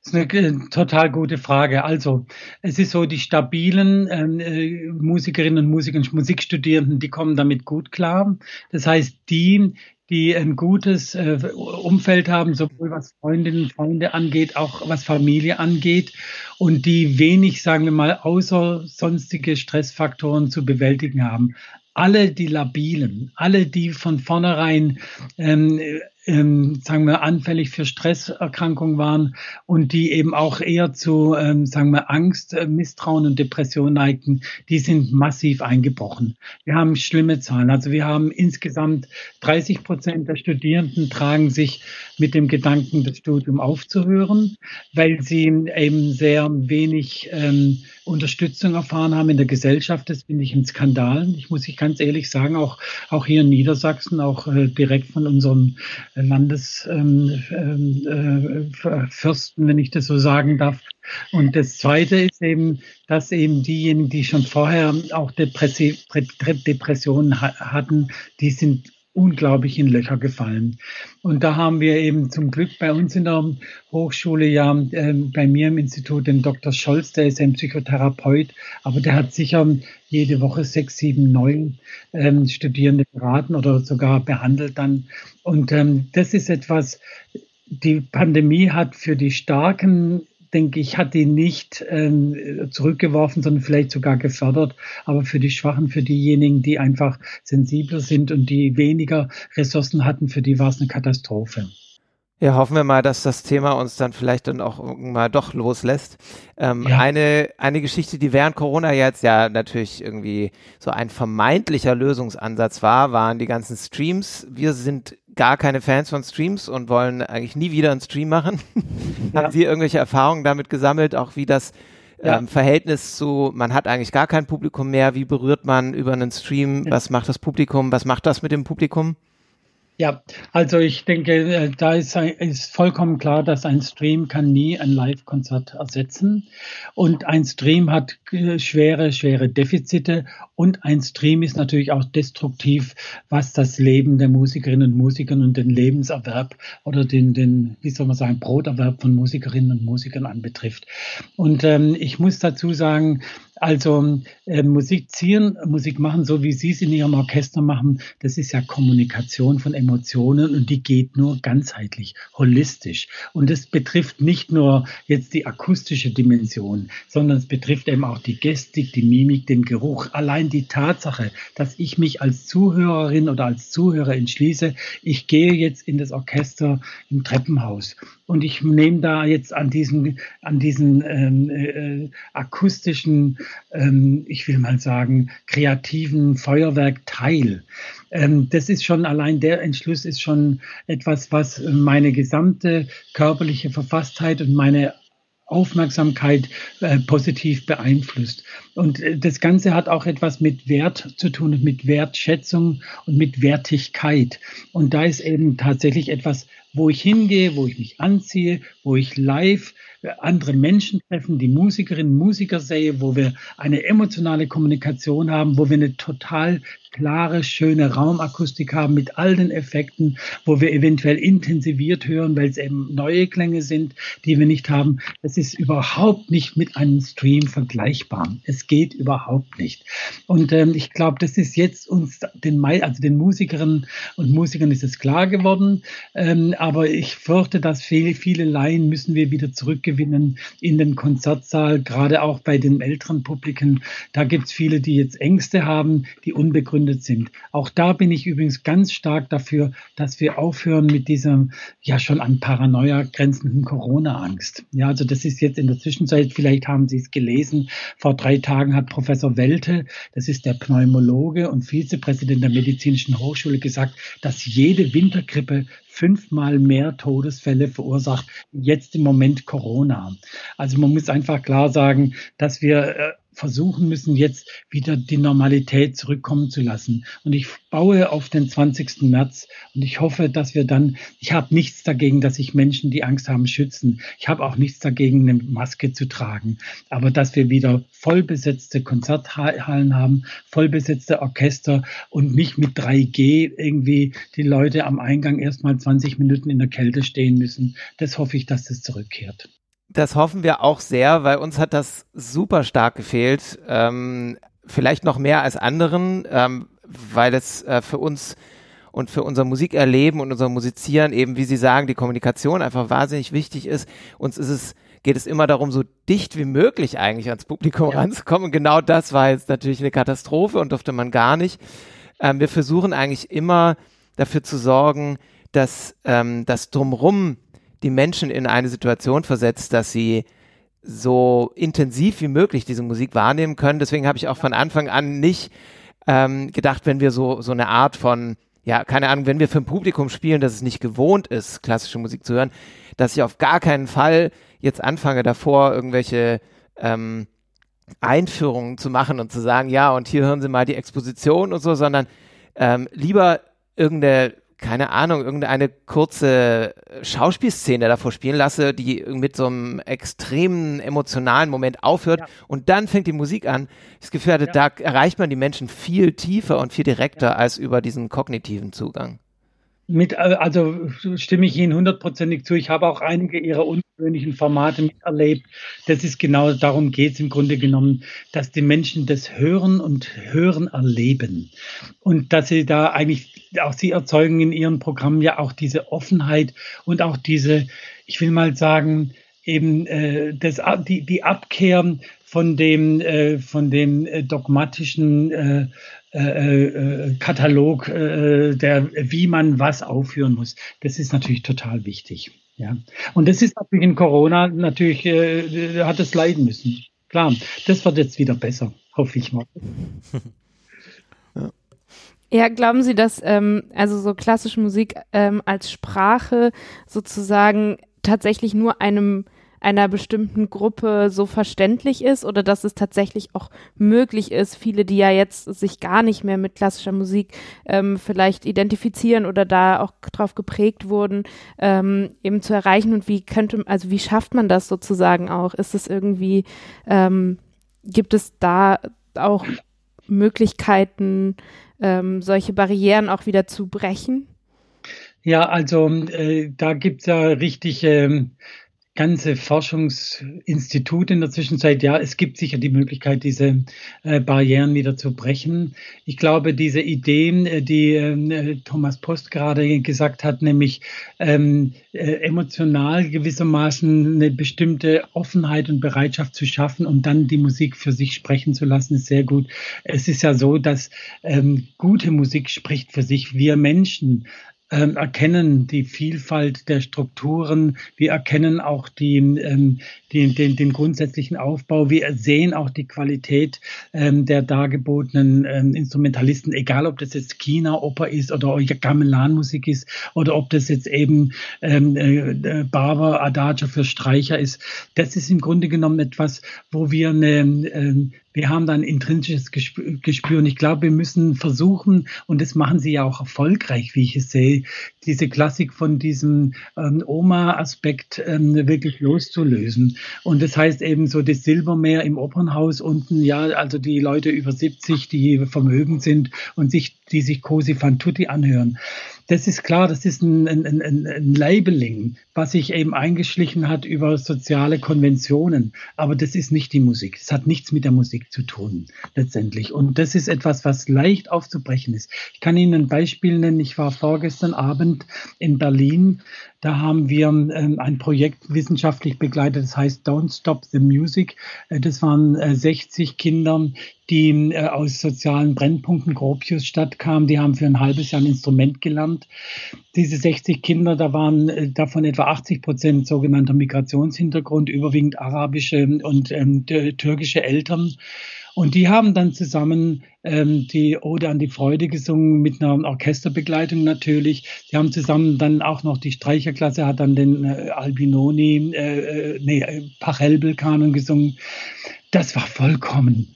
[SPEAKER 5] Das ist eine total gute Frage. Also, es ist so, die stabilen ähm, äh, Musikerinnen und Musiker und Musikstudierenden, die kommen damit gut klar. Das heißt, die, die ein gutes äh, Umfeld haben, sowohl was Freundinnen und Freunde angeht, auch was Familie angeht und die wenig, sagen wir mal, außer sonstige Stressfaktoren zu bewältigen haben. Alle die Labilen, alle die von vornherein ähm, ähm, sagen wir, anfällig für Stresserkrankungen waren und die eben auch eher zu, ähm, sagen wir, Angst, äh, Misstrauen und Depression neigten, die sind massiv eingebrochen. Wir haben schlimme Zahlen. Also wir haben insgesamt 30 Prozent der Studierenden tragen sich mit dem Gedanken, das Studium aufzuhören, weil sie eben sehr wenig ähm, Unterstützung erfahren haben in der Gesellschaft. Das finde ich ein Skandal. Ich muss ich ganz ehrlich sagen, auch, auch hier in Niedersachsen, auch äh, direkt von unserem Landesfürsten, ähm, äh, wenn ich das so sagen darf. Und das Zweite ist eben, dass eben diejenigen, die schon vorher auch Depressionen hatten, die sind unglaublich in Löcher gefallen. Und da haben wir eben zum Glück bei uns in der Hochschule ja, äh, bei mir im Institut den Dr. Scholz, der ist ein Psychotherapeut, aber der hat sicher jede Woche sechs, sieben, neun ähm, Studierende beraten oder sogar behandelt dann. Und ähm, das ist etwas, die Pandemie hat für die starken denke ich, hat die nicht ähm, zurückgeworfen, sondern vielleicht sogar gefördert. Aber für die Schwachen, für diejenigen, die einfach sensibler sind und die weniger Ressourcen hatten, für die war es eine Katastrophe.
[SPEAKER 4] Ja, hoffen wir mal, dass das Thema uns dann vielleicht dann auch mal doch loslässt. Ähm, ja. eine, eine Geschichte, die während Corona jetzt ja natürlich irgendwie so ein vermeintlicher Lösungsansatz war, waren die ganzen Streams. Wir sind gar keine Fans von Streams und wollen eigentlich nie wieder einen Stream machen. Ja. (laughs) Haben Sie irgendwelche Erfahrungen damit gesammelt, auch wie das ja. ähm, Verhältnis zu, man hat eigentlich gar kein Publikum mehr, wie berührt man über einen Stream, was macht das Publikum, was macht das mit dem Publikum?
[SPEAKER 5] Ja, also ich denke, äh, da ist, ist vollkommen klar, dass ein Stream kann nie ein Live-Konzert ersetzen. Und ein Stream hat äh, schwere, schwere Defizite. Und ein Stream ist natürlich auch destruktiv, was das Leben der Musikerinnen und Musiker und den Lebenserwerb oder den, den wie soll man sagen, Broterwerb von Musikerinnen und Musikern anbetrifft. Und ähm, ich muss dazu sagen, also äh, Musik ziehen, Musik machen, so wie Sie es in Ihrem Orchester machen, das ist ja Kommunikation von Emotionen und die geht nur ganzheitlich, holistisch. Und das betrifft nicht nur jetzt die akustische Dimension, sondern es betrifft eben auch die Gestik, die Mimik, den Geruch. Allein die Tatsache, dass ich mich als Zuhörerin oder als Zuhörer entschließe, ich gehe jetzt in das Orchester im Treppenhaus und ich nehme da jetzt an diesen, an diesen ähm, äh, akustischen, ähm, ich will mal sagen, kreativen Feuerwerk teil. Ähm, das ist schon allein der Entschluss ist schon etwas, was meine gesamte körperliche Verfasstheit und meine Aufmerksamkeit äh, positiv beeinflusst. Und äh, das Ganze hat auch etwas mit Wert zu tun und mit Wertschätzung und mit Wertigkeit. Und da ist eben tatsächlich etwas wo ich hingehe, wo ich mich anziehe, wo ich live äh, andere Menschen treffen, die Musikerinnen Musiker sehe, wo wir eine emotionale Kommunikation haben, wo wir eine total klare, schöne Raumakustik haben mit all den Effekten, wo wir eventuell intensiviert hören, weil es eben neue Klänge sind, die wir nicht haben. Das ist überhaupt nicht mit einem Stream vergleichbar. Es geht überhaupt nicht. Und ähm, ich glaube, das ist jetzt uns den, also den Musikerinnen und Musikern ist es klar geworden. Ähm, aber ich fürchte, dass viele, viele Laien müssen wir wieder zurückgewinnen in den Konzertsaal, gerade auch bei den älteren Publiken. Da gibt es viele, die jetzt Ängste haben, die unbegründet begründet sind. Auch da bin ich übrigens ganz stark dafür, dass wir aufhören mit dieser ja schon an Paranoia grenzenden Corona-Angst. Ja, also das ist jetzt in der Zwischenzeit, vielleicht haben Sie es gelesen, vor drei Tagen hat Professor Welte, das ist der Pneumologe und Vizepräsident der Medizinischen Hochschule, gesagt, dass jede Wintergrippe fünfmal mehr Todesfälle verursacht, jetzt im Moment Corona. Also man muss einfach klar sagen, dass wir äh, versuchen müssen, jetzt wieder die Normalität zurückkommen zu lassen. Und ich baue auf den 20. März und ich hoffe, dass wir dann, ich habe nichts dagegen, dass sich Menschen, die Angst haben, schützen. Ich habe auch nichts dagegen, eine Maske zu tragen. Aber dass wir wieder vollbesetzte Konzerthallen haben, vollbesetzte Orchester und nicht mit 3G irgendwie die Leute am Eingang erstmal 20 Minuten in der Kälte stehen müssen. Das hoffe ich, dass das zurückkehrt.
[SPEAKER 4] Das hoffen wir auch sehr, weil uns hat das super stark gefehlt. Ähm, vielleicht noch mehr als anderen, ähm, weil es äh, für uns und für unser Musikerleben und unser Musizieren eben, wie Sie sagen, die Kommunikation einfach wahnsinnig wichtig ist. Uns ist es, geht es immer darum, so dicht wie möglich eigentlich ans Publikum ja. ranzukommen. Und genau das war jetzt natürlich eine Katastrophe und durfte man gar nicht. Ähm, wir versuchen eigentlich immer dafür zu sorgen, dass ähm, das Drumrum die Menschen in eine Situation versetzt, dass sie so intensiv wie möglich diese Musik wahrnehmen können. Deswegen habe ich auch von Anfang an nicht ähm, gedacht, wenn wir so, so eine Art von, ja, keine Ahnung, wenn wir für ein Publikum spielen, dass es nicht gewohnt ist, klassische Musik zu hören, dass ich auf gar keinen Fall jetzt anfange davor, irgendwelche ähm, Einführungen zu machen und zu sagen, ja, und hier hören Sie mal die Exposition und so, sondern ähm, lieber irgendeine keine Ahnung, irgendeine kurze Schauspielszene davor spielen lasse, die mit so einem extremen emotionalen Moment aufhört ja. und dann fängt die Musik an. Das Gefühl hatte, ja. da erreicht man die Menschen viel tiefer und viel direkter ja. als über diesen kognitiven Zugang.
[SPEAKER 5] Mit, also stimme ich Ihnen hundertprozentig zu. Ich habe auch einige Ihrer ungewöhnlichen Formate miterlebt. Das ist genau, darum geht es im Grunde genommen, dass die Menschen das Hören und Hören erleben. Und dass sie da eigentlich, auch Sie erzeugen in Ihren Programmen ja auch diese Offenheit und auch diese, ich will mal sagen, eben äh, das, die, die Abkehr von dem, äh, von dem äh, dogmatischen äh, äh, äh, Katalog, äh, der, wie man was aufführen muss. Das ist natürlich total wichtig. Ja. Und das ist natürlich in Corona natürlich, äh, hat es leiden müssen. Klar, das wird jetzt wieder besser, hoffe ich mal. (laughs)
[SPEAKER 3] Ja, glauben Sie, dass ähm, also so klassische Musik ähm, als Sprache sozusagen tatsächlich nur einem einer bestimmten Gruppe so verständlich ist oder dass es tatsächlich auch möglich ist, viele, die ja jetzt sich gar nicht mehr mit klassischer Musik ähm, vielleicht identifizieren oder da auch drauf geprägt wurden, ähm, eben zu erreichen und wie könnte, also wie schafft man das sozusagen auch? Ist es irgendwie, ähm, gibt es da auch Möglichkeiten, ähm, solche Barrieren auch wieder zu brechen?
[SPEAKER 5] Ja, also äh, da gibt es ja richtig ähm, ganze Forschungsinstitut in der Zwischenzeit, ja, es gibt sicher die Möglichkeit, diese äh, Barrieren wieder zu brechen. Ich glaube, diese Ideen, äh, die äh, Thomas Post gerade gesagt hat, nämlich ähm, äh, emotional gewissermaßen eine bestimmte Offenheit und Bereitschaft zu schaffen und dann die Musik für sich sprechen zu lassen, ist sehr gut. Es ist ja so, dass ähm, gute Musik spricht für sich. Wir Menschen ähm, erkennen die Vielfalt der Strukturen, wir erkennen auch die, ähm, die, den, den grundsätzlichen Aufbau, wir sehen auch die Qualität ähm, der dargebotenen ähm, Instrumentalisten, egal ob das jetzt China Oper ist oder Gamelan-Musik ist oder ob das jetzt eben ähm, äh, Barber Adagio für Streicher ist. Das ist im Grunde genommen etwas, wo wir eine, ähm, wir haben da ein intrinsisches Gespür und ich glaube, wir müssen versuchen, und das machen sie ja auch erfolgreich, wie ich es sehe, diese Klassik von diesem ähm, Oma-Aspekt ähm, wirklich loszulösen. Und das heißt eben so das Silbermeer im Opernhaus unten, ja, also die Leute über 70, die vermögend sind und sich, die sich Cosi fan tutti anhören. Das ist klar, das ist ein, ein, ein, ein Labeling, was sich eben eingeschlichen hat über soziale Konventionen. Aber das ist nicht die Musik. Es hat nichts mit der Musik zu tun, letztendlich. Und das ist etwas, was leicht aufzubrechen ist. Ich kann Ihnen ein Beispiel nennen. Ich war vorgestern Abend in Berlin da haben wir ähm, ein Projekt wissenschaftlich begleitet, das heißt Don't Stop the Music. Äh, das waren äh, 60 Kinder, die äh, aus sozialen Brennpunkten Gropiusstadt kamen. Die haben für ein halbes Jahr ein Instrument gelernt. Diese 60 Kinder, da waren äh, davon etwa 80 Prozent sogenannter Migrationshintergrund, überwiegend arabische und ähm, türkische Eltern. Und die haben dann zusammen ähm, die Ode an die Freude gesungen mit einer Orchesterbegleitung natürlich. Die haben zusammen dann auch noch die Streicherklasse hat dann den äh, Albinoni, äh, äh nee, äh, Pachelbel-Kanon gesungen. Das war vollkommen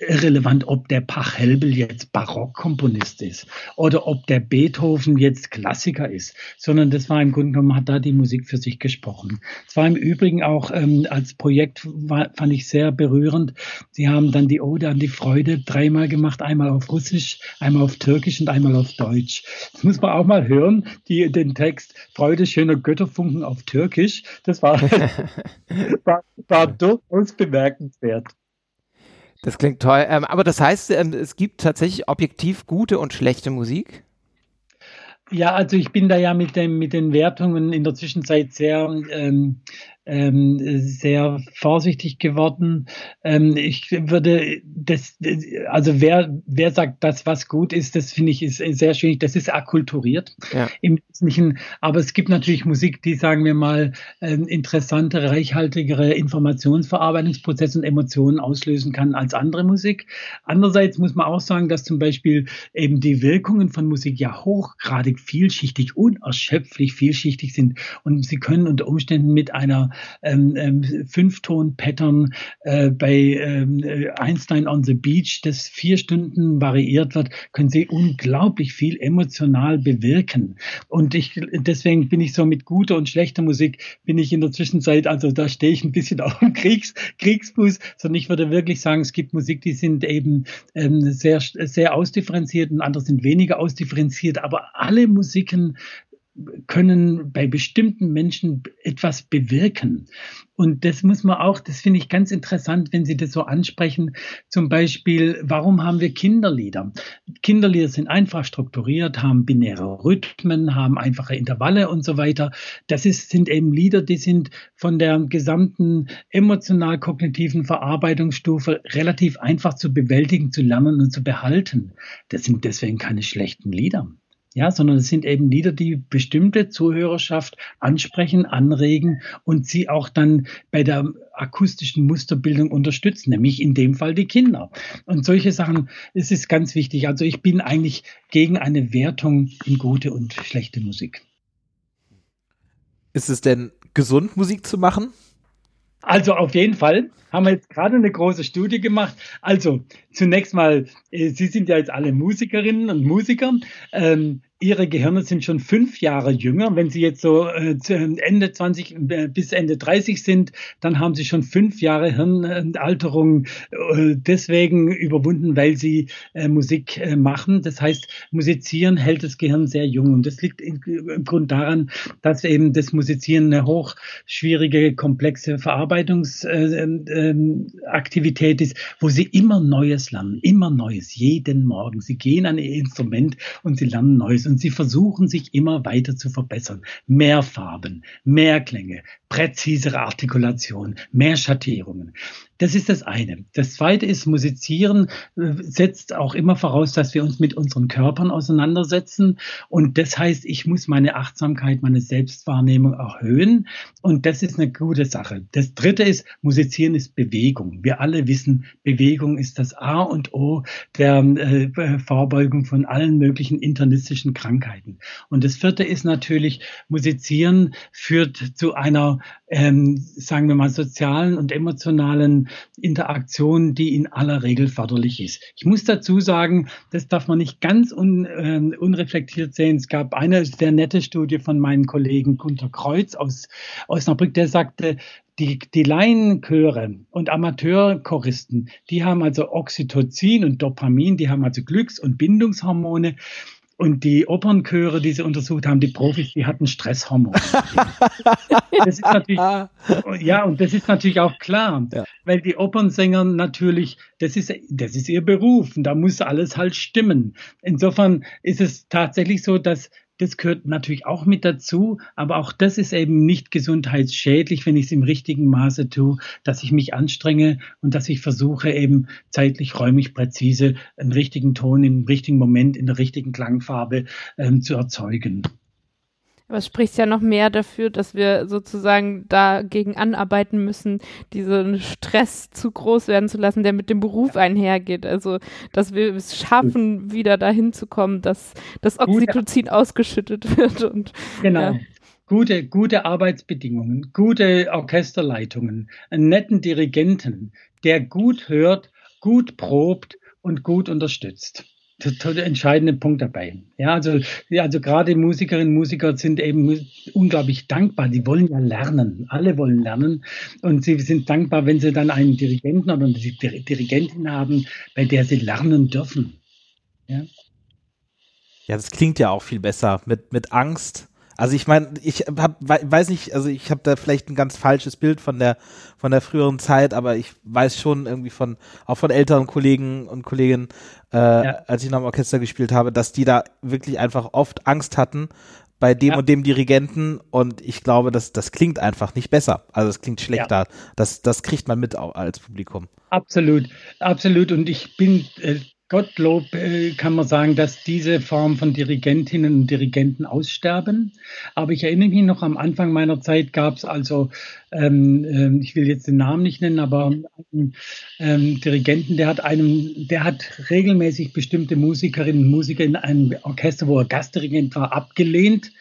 [SPEAKER 5] irrelevant, ob der Pachelbel jetzt Barockkomponist ist oder ob der Beethoven jetzt Klassiker ist, sondern das war im Grunde genommen, hat da die Musik für sich gesprochen. Es war im Übrigen auch ähm, als Projekt, war, fand ich sehr berührend. Sie haben dann die Ode an die Freude dreimal gemacht, einmal auf Russisch, einmal auf Türkisch und einmal auf Deutsch. Das muss man auch mal hören, die, den Text Freude schöner Götterfunken auf Türkisch. Das war, (laughs) war, war durchaus bemerkenswert.
[SPEAKER 4] Das klingt toll. Ähm, aber das heißt, ähm, es gibt tatsächlich objektiv gute und schlechte Musik?
[SPEAKER 5] Ja, also ich bin da ja mit, dem, mit den Wertungen in der Zwischenzeit sehr ähm, ähm, sehr vorsichtig geworden. Ähm, ich würde das, also wer, wer sagt, das was gut ist, das finde ich ist sehr schwierig. Das ist akkulturiert ja. im Wesentlichen. Aber es gibt natürlich Musik, die, sagen wir mal, ähm, interessantere, reichhaltigere Informationsverarbeitungsprozesse und Emotionen auslösen kann als andere Musik. Andererseits muss man auch sagen, dass zum Beispiel eben die Wirkungen von Musik ja hochgradig vielschichtig, unerschöpflich vielschichtig sind und sie können unter Umständen mit einer ähm, ähm, Fünfton-Pattern äh, bei ähm, Einstein on the Beach, das vier Stunden variiert wird, können sie unglaublich viel emotional bewirken. Und ich, deswegen bin ich so mit guter und schlechter Musik, bin ich in der Zwischenzeit, also da stehe ich ein bisschen (laughs) auf dem Kriegs, Kriegsfuß, sondern ich würde wirklich sagen, es gibt Musik, die sind eben ähm, sehr, sehr ausdifferenziert und andere sind weniger ausdifferenziert, aber alle Musiken können bei bestimmten Menschen etwas bewirken. Und das muss man auch, das finde ich ganz interessant, wenn Sie das so ansprechen. Zum Beispiel, warum haben wir Kinderlieder? Kinderlieder sind einfach strukturiert, haben binäre Rhythmen, haben einfache Intervalle und so weiter. Das ist, sind eben Lieder, die sind von der gesamten emotional-kognitiven Verarbeitungsstufe relativ einfach zu bewältigen, zu lernen und zu behalten. Das sind deswegen keine schlechten Lieder ja, sondern es sind eben Lieder, die bestimmte Zuhörerschaft ansprechen, anregen und sie auch dann bei der akustischen Musterbildung unterstützen, nämlich in dem Fall die Kinder. Und solche Sachen, es ist ganz wichtig. Also ich bin eigentlich gegen eine Wertung in gute und schlechte Musik.
[SPEAKER 2] Ist es denn gesund, Musik zu machen?
[SPEAKER 5] Also auf jeden Fall haben wir jetzt gerade eine große Studie gemacht. Also zunächst mal, äh, Sie sind ja jetzt alle Musikerinnen und Musiker. Ähm, Ihre Gehirne sind schon fünf Jahre jünger. Wenn Sie jetzt so äh, Ende 20 äh, bis Ende 30 sind, dann haben Sie schon fünf Jahre Hirnalterung äh, deswegen überwunden, weil Sie Musik machen. Das heißt, musizieren hält das Gehirn sehr jung. Und das liegt im Grund daran, dass eben das Musizieren eine hochschwierige, komplexe Verarbeitungsaktivität ist, wo Sie immer Neues lernen, immer Neues, jeden Morgen. Sie gehen an Ihr Instrument und Sie lernen Neues und sie versuchen sich immer weiter zu verbessern. Mehr Farben, mehr Klänge, präzisere Artikulation, mehr Schattierungen. Das ist das eine. Das zweite ist, Musizieren äh, setzt auch immer voraus, dass wir uns mit unseren Körpern auseinandersetzen. Und das heißt, ich muss meine Achtsamkeit, meine Selbstwahrnehmung erhöhen. Und das ist eine gute Sache. Das dritte ist, Musizieren ist Bewegung. Wir alle wissen, Bewegung ist das A und O der äh, Vorbeugung von allen möglichen internistischen Krankheiten. Und das vierte ist natürlich, Musizieren führt zu einer, ähm, sagen wir mal, sozialen und emotionalen Interaktion, die in aller Regel förderlich ist. Ich muss dazu sagen, das darf man nicht ganz un, äh, unreflektiert sehen. Es gab eine sehr nette Studie von meinem Kollegen Gunter Kreuz aus Osnabrück, der sagte, die, die Laienchöre und Amateurchoristen, die haben also Oxytocin und Dopamin, die haben also Glücks- und Bindungshormone. Und die Opernchöre, die sie untersucht haben, die Profis, die hatten Stresshormone. (laughs) das ist natürlich, ja, und das ist natürlich auch klar, ja. weil die Opernsänger natürlich, das ist, das ist ihr Beruf und da muss alles halt stimmen. Insofern ist es tatsächlich so, dass das gehört natürlich auch mit dazu, aber auch das ist eben nicht gesundheitsschädlich, wenn ich es im richtigen Maße tue, dass ich mich anstrenge und dass ich versuche eben zeitlich, räumlich präzise einen richtigen Ton im richtigen Moment in der richtigen Klangfarbe ähm, zu erzeugen.
[SPEAKER 3] Aber es spricht ja noch mehr dafür, dass wir sozusagen dagegen anarbeiten müssen, diesen Stress zu groß werden zu lassen, der mit dem Beruf einhergeht. Also, dass wir es schaffen, wieder dahin zu kommen, dass das Oxytocin ausgeschüttet (laughs) wird. Und,
[SPEAKER 5] genau. Ja. Gute, gute Arbeitsbedingungen, gute Orchesterleitungen, einen netten Dirigenten, der gut hört, gut probt und gut unterstützt total entscheidende Punkt dabei. Ja, also, ja, also gerade Musikerinnen und Musiker sind eben unglaublich dankbar. Die wollen ja lernen. Alle wollen lernen. Und sie sind dankbar, wenn sie dann einen Dirigenten oder eine Dirigentin haben, bei der sie lernen dürfen. Ja.
[SPEAKER 2] Ja, das klingt ja auch viel besser. Mit, mit Angst also ich meine, ich hab, weiß nicht, also ich habe da vielleicht ein ganz falsches Bild von der von der früheren Zeit, aber ich weiß schon irgendwie von auch von älteren Kollegen und Kolleginnen, äh, ja. als ich noch im Orchester gespielt habe, dass die da wirklich einfach oft Angst hatten bei dem ja. und dem Dirigenten und ich glaube, dass das klingt einfach nicht besser. Also es klingt schlechter. Ja. Das das kriegt man mit als Publikum.
[SPEAKER 5] Absolut, absolut. Und ich bin äh, Gottlob äh, kann man sagen, dass diese Form von Dirigentinnen und Dirigenten aussterben. Aber ich erinnere mich noch, am Anfang meiner Zeit gab es also, ähm, äh, ich will jetzt den Namen nicht nennen, aber einen ähm, Dirigenten, der hat einem, der hat regelmäßig bestimmte Musikerinnen und Musiker in einem Orchester, wo er Gastdirigent war, abgelehnt.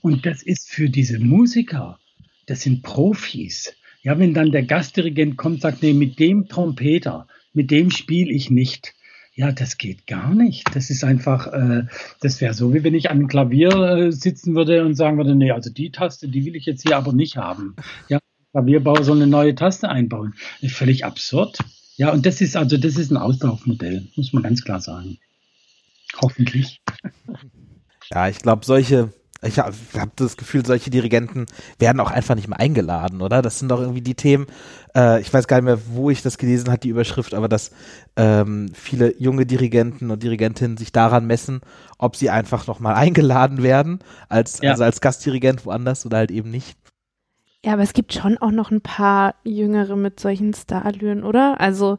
[SPEAKER 5] Und das ist für diese Musiker, das sind Profis. Ja, wenn dann der Gastdirigent kommt, sagt, nee, mit dem Trompeter, mit dem spiele ich nicht ja, das geht gar nicht. Das ist einfach, äh, das wäre so, wie wenn ich an einem Klavier äh, sitzen würde und sagen würde, nee, also die Taste, die will ich jetzt hier aber nicht haben. Ja, Klavierbauer soll eine neue Taste einbauen. Völlig absurd. Ja, und das ist also, das ist ein Auslaufmodell, muss man ganz klar sagen. Hoffentlich.
[SPEAKER 2] Ja, ich glaube, solche ich habe hab das Gefühl, solche Dirigenten werden auch einfach nicht mehr eingeladen, oder? Das sind doch irgendwie die Themen, äh, ich weiß gar nicht mehr, wo ich das gelesen habe, die Überschrift, aber dass ähm, viele junge Dirigenten und Dirigentinnen sich daran messen, ob sie einfach nochmal (laughs) eingeladen werden, als, ja. also als Gastdirigent woanders oder halt eben nicht.
[SPEAKER 3] Ja, aber es gibt schon auch noch ein paar Jüngere mit solchen Starallüren, oder? Also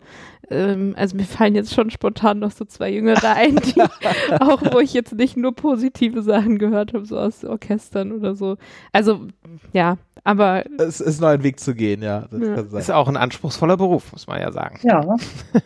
[SPEAKER 3] ähm, also mir fallen jetzt schon spontan noch so zwei Jüngere ein, die (laughs) auch wo ich jetzt nicht nur positive Sachen gehört habe, so aus Orchestern oder so. Also ja, aber
[SPEAKER 2] es ist noch ein Weg zu gehen, ja.
[SPEAKER 4] Das ja. ist auch ein anspruchsvoller Beruf, muss man ja sagen.
[SPEAKER 5] Ja,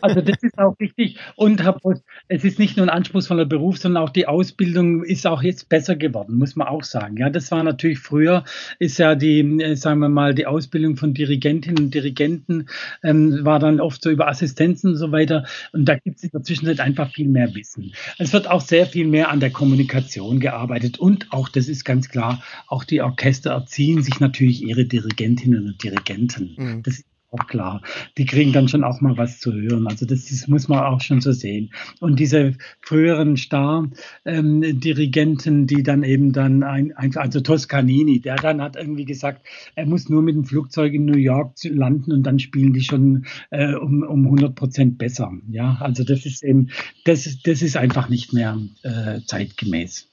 [SPEAKER 5] also das ist auch wichtig. Und Herr Post, es ist nicht nur ein anspruchsvoller Beruf, sondern auch die Ausbildung ist auch jetzt besser geworden, muss man auch sagen. Ja, das war natürlich früher, ist ja die, äh, sagen wir mal, die Ausbildung von Dirigentinnen und Dirigenten ähm, war dann oft so über Assistenz Frequenzen und so weiter. Und da gibt es in der Zwischenzeit einfach viel mehr Wissen. Es wird auch sehr viel mehr an der Kommunikation gearbeitet und auch, das ist ganz klar, auch die Orchester erziehen sich natürlich ihre Dirigentinnen und Dirigenten. Mhm. Das ist auch klar. Die kriegen dann schon auch mal was zu hören. Also das ist, muss man auch schon so sehen. Und diese früheren Star-Dirigenten, die dann eben dann ein, also Toscanini, der dann hat irgendwie gesagt, er muss nur mit dem Flugzeug in New York landen und dann spielen die schon äh, um, um 100 Prozent besser. Ja, also das ist eben, das, das ist einfach nicht mehr äh, zeitgemäß.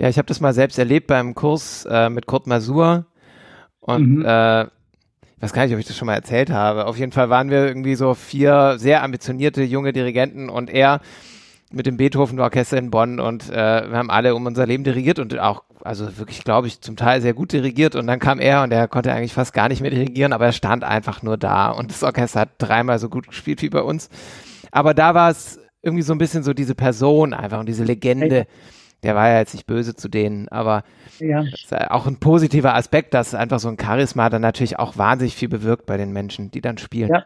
[SPEAKER 4] Ja, ich habe das mal selbst erlebt beim Kurs äh, mit Kurt Masur und mhm. äh, ich weiß gar nicht, ob ich das schon mal erzählt habe. Auf jeden Fall waren wir irgendwie so vier sehr ambitionierte junge Dirigenten und er mit dem Beethoven-Orchester in Bonn und äh, wir haben alle um unser Leben dirigiert und auch, also wirklich, glaube ich, zum Teil sehr gut dirigiert und dann kam er und er konnte eigentlich fast gar nicht mehr dirigieren, aber er stand einfach nur da und das Orchester hat dreimal so gut gespielt wie bei uns. Aber da war es irgendwie so ein bisschen so diese Person einfach und diese Legende. Der war ja jetzt nicht böse zu denen, aber ja. Auch ein positiver Aspekt, dass einfach so ein Charisma dann natürlich auch wahnsinnig viel bewirkt bei den Menschen, die dann spielen. Ja.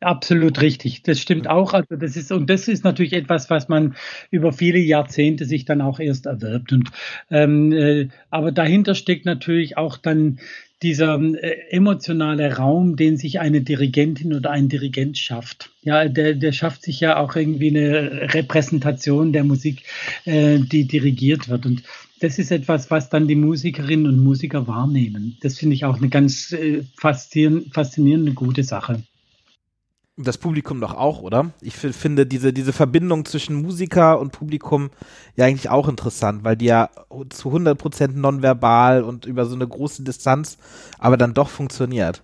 [SPEAKER 5] Absolut richtig. Das stimmt auch. Also das ist, und das ist natürlich etwas, was man über viele Jahrzehnte sich dann auch erst erwirbt. Und, ähm, äh, aber dahinter steckt natürlich auch dann dieser äh, emotionale Raum, den sich eine Dirigentin oder ein Dirigent schafft. Ja, der, der schafft sich ja auch irgendwie eine Repräsentation der Musik, äh, die dirigiert wird. Und das ist etwas, was dann die Musikerinnen und Musiker wahrnehmen. Das finde ich auch eine ganz äh, faszinierende, faszinierende gute Sache.
[SPEAKER 2] Das Publikum doch auch, oder? Ich finde diese, diese Verbindung zwischen Musiker und Publikum ja eigentlich auch interessant, weil die ja zu 100% nonverbal und über so eine große Distanz aber dann doch funktioniert.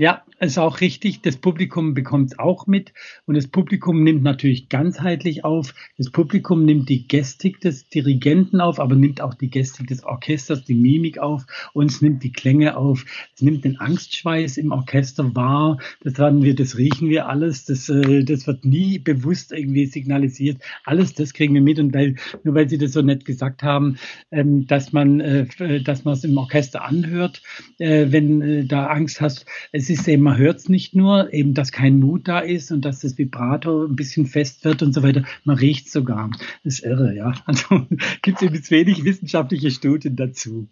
[SPEAKER 5] Ja, ist auch richtig. Das Publikum bekommt auch mit und das Publikum nimmt natürlich ganzheitlich auf. Das Publikum nimmt die Gestik des Dirigenten auf, aber nimmt auch die Gestik des Orchesters, die Mimik auf und es nimmt die Klänge auf. Es nimmt den Angstschweiß im Orchester wahr. Das werden wir, das riechen wir alles. Das, äh, das wird nie bewusst irgendwie signalisiert. Alles das kriegen wir mit und weil, nur weil Sie das so nett gesagt haben, ähm, dass man, äh, dass man es im Orchester anhört, äh, wenn äh, da Angst hast. Es ist eben, man hört es nicht nur, eben, dass kein Mut da ist und dass das Vibrato ein bisschen fest wird und so weiter. Man riecht es sogar. Das ist irre, ja. (laughs) Also gibt es eben wenig wissenschaftliche Studien dazu.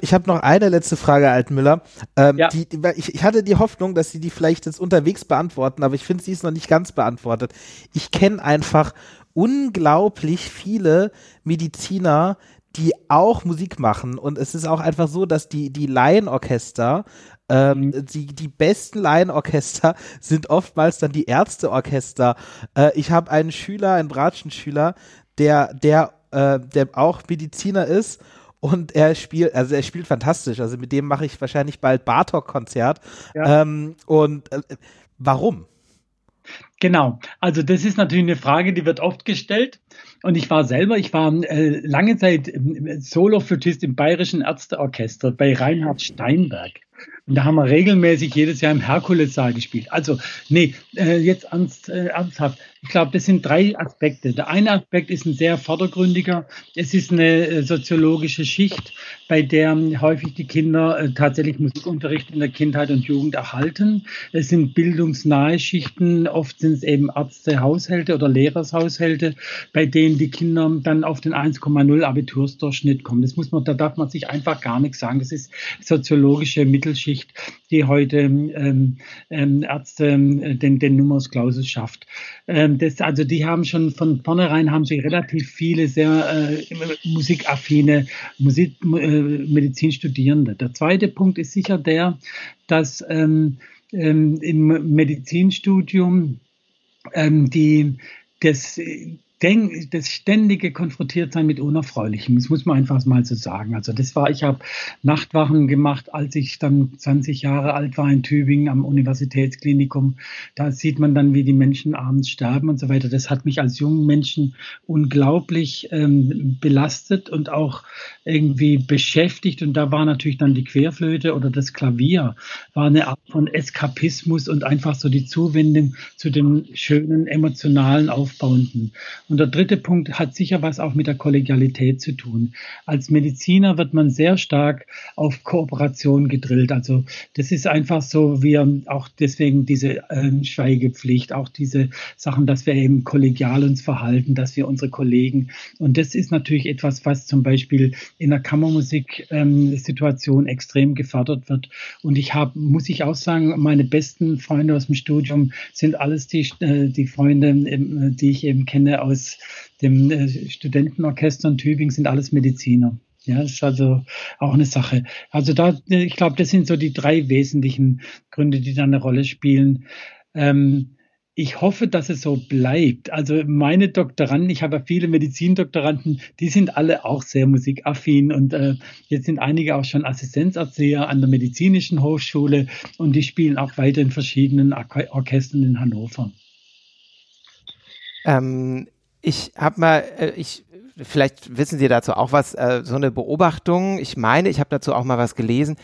[SPEAKER 2] Ich habe noch eine letzte Frage, Altmüller. Ähm, ja. die, die, ich, ich, hatte die Hoffnung, dass Sie die vielleicht jetzt unterwegs beantworten, aber ich finde, sie ist noch nicht ganz beantwortet. Ich kenne einfach unglaublich viele Mediziner, die auch Musik machen. Und es ist auch einfach so, dass die, die Laienorchester, ähm, mhm. die, die besten Laienorchester (laughs) sind oftmals dann die Ärzteorchester. Äh, ich habe einen Schüler, einen Bratschenschüler, der, der, äh, der auch Mediziner ist und er spielt, also er spielt fantastisch. Also mit dem mache ich wahrscheinlich bald Bartok-Konzert. Ja. Ähm, und äh, warum?
[SPEAKER 5] Genau, also das ist natürlich eine Frage, die wird oft gestellt. Und ich war selber, ich war äh, lange Zeit äh, Soloflötist im Bayerischen Ärzteorchester bei Reinhard Steinberg. Und da haben wir regelmäßig jedes Jahr im Herkulessaal gespielt. Also, nee, äh, jetzt ernst, äh, ernsthaft. Ich glaube, das sind drei Aspekte. Der eine Aspekt ist ein sehr vordergründiger. Es ist eine äh, soziologische Schicht, bei der häufig die Kinder äh, tatsächlich Musikunterricht in der Kindheit und Jugend erhalten. Es sind bildungsnahe Schichten. Oft sind es eben Ärzte, Haushalte oder Lehrershaushalte, bei denen die Kinder dann auf den 1,0 Abitursdurchschnitt kommen. Das muss man, da darf man sich einfach gar nichts sagen. Das ist soziologische Mittelschicht, die heute ähm, ähm, Ärzte äh, den, den Numerus Clausus schafft. Ähm, ähm, das, also die haben schon von vornherein haben sie relativ viele sehr äh, musikaffine Musik, äh, Medizinstudierende. Der zweite Punkt ist sicher der, dass ähm, ähm, im Medizinstudium ähm, die das denk, das ständige Konfrontiertsein mit Unerfreulichem, das muss man einfach mal so sagen. Also das war, ich habe Nachtwachen gemacht, als ich dann 20 Jahre alt war in Tübingen am Universitätsklinikum. Da sieht man dann, wie die Menschen abends sterben und so weiter. Das hat mich als jungen Menschen unglaublich ähm, belastet und auch irgendwie beschäftigt. Und da war natürlich dann die Querflöte oder das Klavier, war eine Art von Eskapismus und einfach so die Zuwendung zu dem schönen, emotionalen, aufbauenden. Und der dritte Punkt hat sicher was auch mit der Kollegialität zu tun. Als Mediziner wird man sehr stark auf Kooperation gedrillt. Also das ist einfach so, wir auch deswegen diese ähm, Schweigepflicht, auch diese Sachen, dass wir eben kollegial uns verhalten, dass wir unsere Kollegen und das ist natürlich etwas, was zum Beispiel in der Kammermusik-Situation ähm, extrem gefördert wird. Und ich habe, muss ich auch sagen, meine besten Freunde aus dem Studium sind alles die, äh, die Freunde, ähm, die ich eben kenne aus aus dem äh, Studentenorchester in Tübingen sind alles Mediziner. Ja, das ist also auch eine Sache. Also da, ich glaube, das sind so die drei wesentlichen Gründe, die da eine Rolle spielen. Ähm, ich hoffe, dass es so bleibt. Also meine Doktoranden, ich habe ja viele Medizindoktoranden, die sind alle auch sehr musikaffin und äh, jetzt sind einige auch schon Assistenzerzieher an der medizinischen Hochschule und die spielen auch weiter in verschiedenen Orchestern in Hannover.
[SPEAKER 4] Ähm, ich habe mal, äh, ich vielleicht wissen Sie dazu auch was, äh, so eine Beobachtung. Ich meine, ich habe dazu auch mal was gelesen,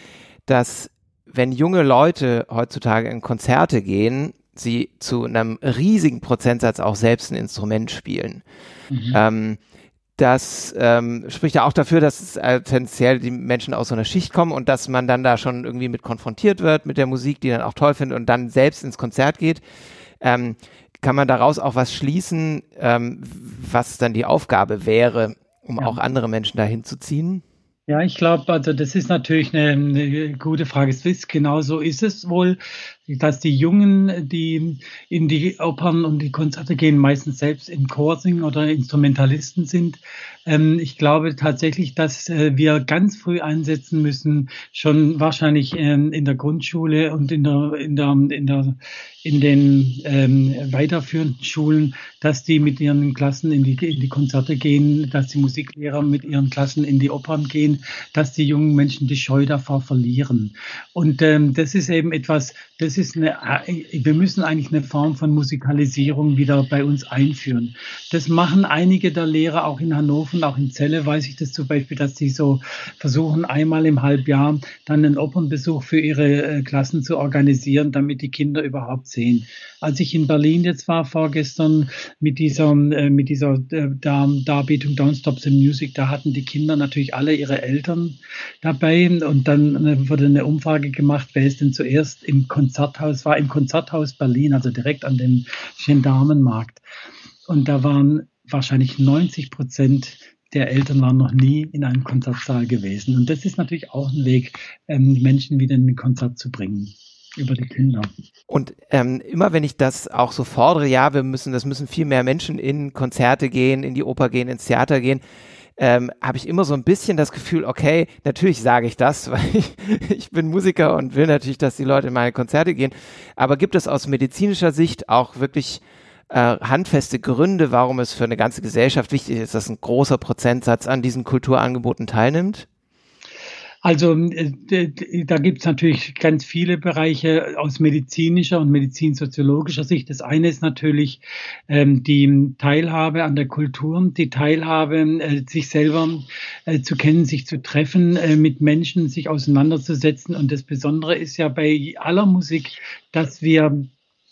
[SPEAKER 4] dass wenn junge Leute heutzutage in Konzerte gehen, sie zu einem riesigen Prozentsatz auch selbst ein Instrument spielen. Mhm. Ähm, das ähm, spricht ja auch dafür, dass es äh, tendenziell die Menschen aus so einer Schicht kommen und dass man dann da schon irgendwie mit konfrontiert wird mit der Musik, die dann auch toll findet und dann selbst ins Konzert geht. Ähm, kann man daraus auch was schließen, ähm, was dann die Aufgabe wäre, um ja. auch andere Menschen dahin zu ziehen?
[SPEAKER 5] Ja, ich glaube, also das ist natürlich eine, eine, gute Frage. Es ist, genau so ist es wohl. Dass die Jungen, die in die Opern und die Konzerte gehen, meistens selbst im Chor singen oder Instrumentalisten sind. Ähm, ich glaube tatsächlich, dass äh, wir ganz früh einsetzen müssen, schon wahrscheinlich ähm, in der Grundschule und in der, in der, in der, in den ähm, weiterführenden Schulen, dass die mit ihren Klassen in die, in die Konzerte gehen, dass die Musiklehrer mit ihren Klassen in die Opern gehen, dass die jungen Menschen die Scheu davor verlieren. Und ähm, das ist eben etwas, das ist eine, wir müssen eigentlich eine Form von Musikalisierung wieder bei uns einführen. Das machen einige der Lehrer auch in Hannover, auch in Celle weiß ich das zum Beispiel, dass sie so versuchen, einmal im Halbjahr dann einen Opernbesuch für ihre äh, Klassen zu organisieren, damit die Kinder überhaupt sehen. Als ich in Berlin jetzt war vorgestern mit dieser, äh, mit dieser äh, Darbietung Don't Stop the Music, da hatten die Kinder natürlich alle ihre Eltern dabei und dann wurde eine Umfrage gemacht, wer ist denn zuerst im Konzerthaus, war im Konzerthaus Berlin, also direkt an dem Gendarmenmarkt. Und da waren wahrscheinlich 90 Prozent der Eltern waren noch nie in einem Konzertsaal gewesen. Und das ist natürlich auch ein Weg, ähm, Menschen wieder in ein Konzert zu bringen über die Kinder.
[SPEAKER 4] Und ähm, immer wenn ich das auch so fordere, ja, wir müssen, das müssen viel mehr Menschen in Konzerte gehen, in die Oper gehen, ins Theater gehen, ähm, habe ich immer so ein bisschen das Gefühl, okay, natürlich sage ich das, (laughs) weil ich, ich bin Musiker und will natürlich, dass die Leute in meine Konzerte gehen. Aber gibt es aus medizinischer Sicht auch wirklich äh, handfeste Gründe, warum es für eine ganze Gesellschaft wichtig ist, dass ein großer Prozentsatz an diesen Kulturangeboten teilnimmt?
[SPEAKER 5] Also äh, da gibt es natürlich ganz viele Bereiche aus medizinischer und medizinsoziologischer Sicht. Das eine ist natürlich ähm, die Teilhabe an der Kultur, die Teilhabe, äh, sich selber äh, zu kennen, sich zu treffen, äh, mit Menschen sich auseinanderzusetzen. Und das Besondere ist ja bei aller Musik, dass wir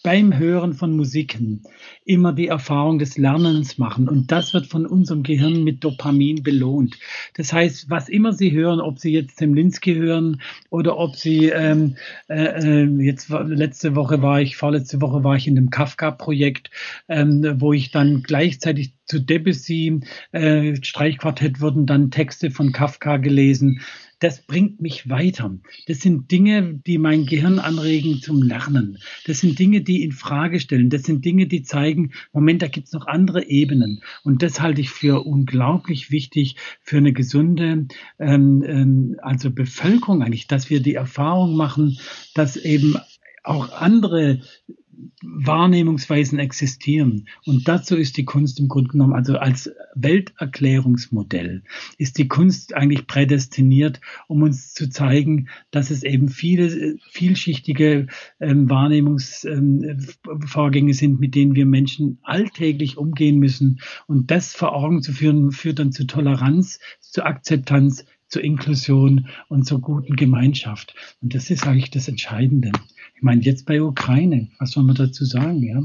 [SPEAKER 5] beim Hören von Musiken immer die Erfahrung des Lernens machen. Und das wird von unserem Gehirn mit Dopamin belohnt. Das heißt, was immer Sie hören, ob Sie jetzt Zemlinski hören oder ob Sie ähm, äh, äh jetzt letzte Woche war ich, vorletzte Woche war ich in einem Kafka-Projekt, ähm, wo ich dann gleichzeitig zu Debussy äh, Streichquartett wurden dann Texte von Kafka gelesen das bringt mich weiter. Das sind Dinge, die mein Gehirn anregen zum Lernen. Das sind Dinge, die in Frage stellen. Das sind Dinge, die zeigen, Moment, da gibt es noch andere Ebenen. Und das halte ich für unglaublich wichtig für eine gesunde, ähm, ähm, also Bevölkerung eigentlich, dass wir die Erfahrung machen, dass eben auch andere Wahrnehmungsweisen existieren. Und dazu ist die Kunst im Grunde genommen, also als Welterklärungsmodell, ist die Kunst eigentlich prädestiniert, um uns zu zeigen, dass es eben viele vielschichtige ähm, Wahrnehmungsvorgänge ähm, sind, mit denen wir Menschen alltäglich umgehen müssen. Und das vor Augen zu führen, führt dann zu Toleranz, zu Akzeptanz, zur Inklusion und zur guten Gemeinschaft. Und das ist eigentlich das Entscheidende. Ich meine, jetzt bei Ukraine, was soll man dazu sagen, ja?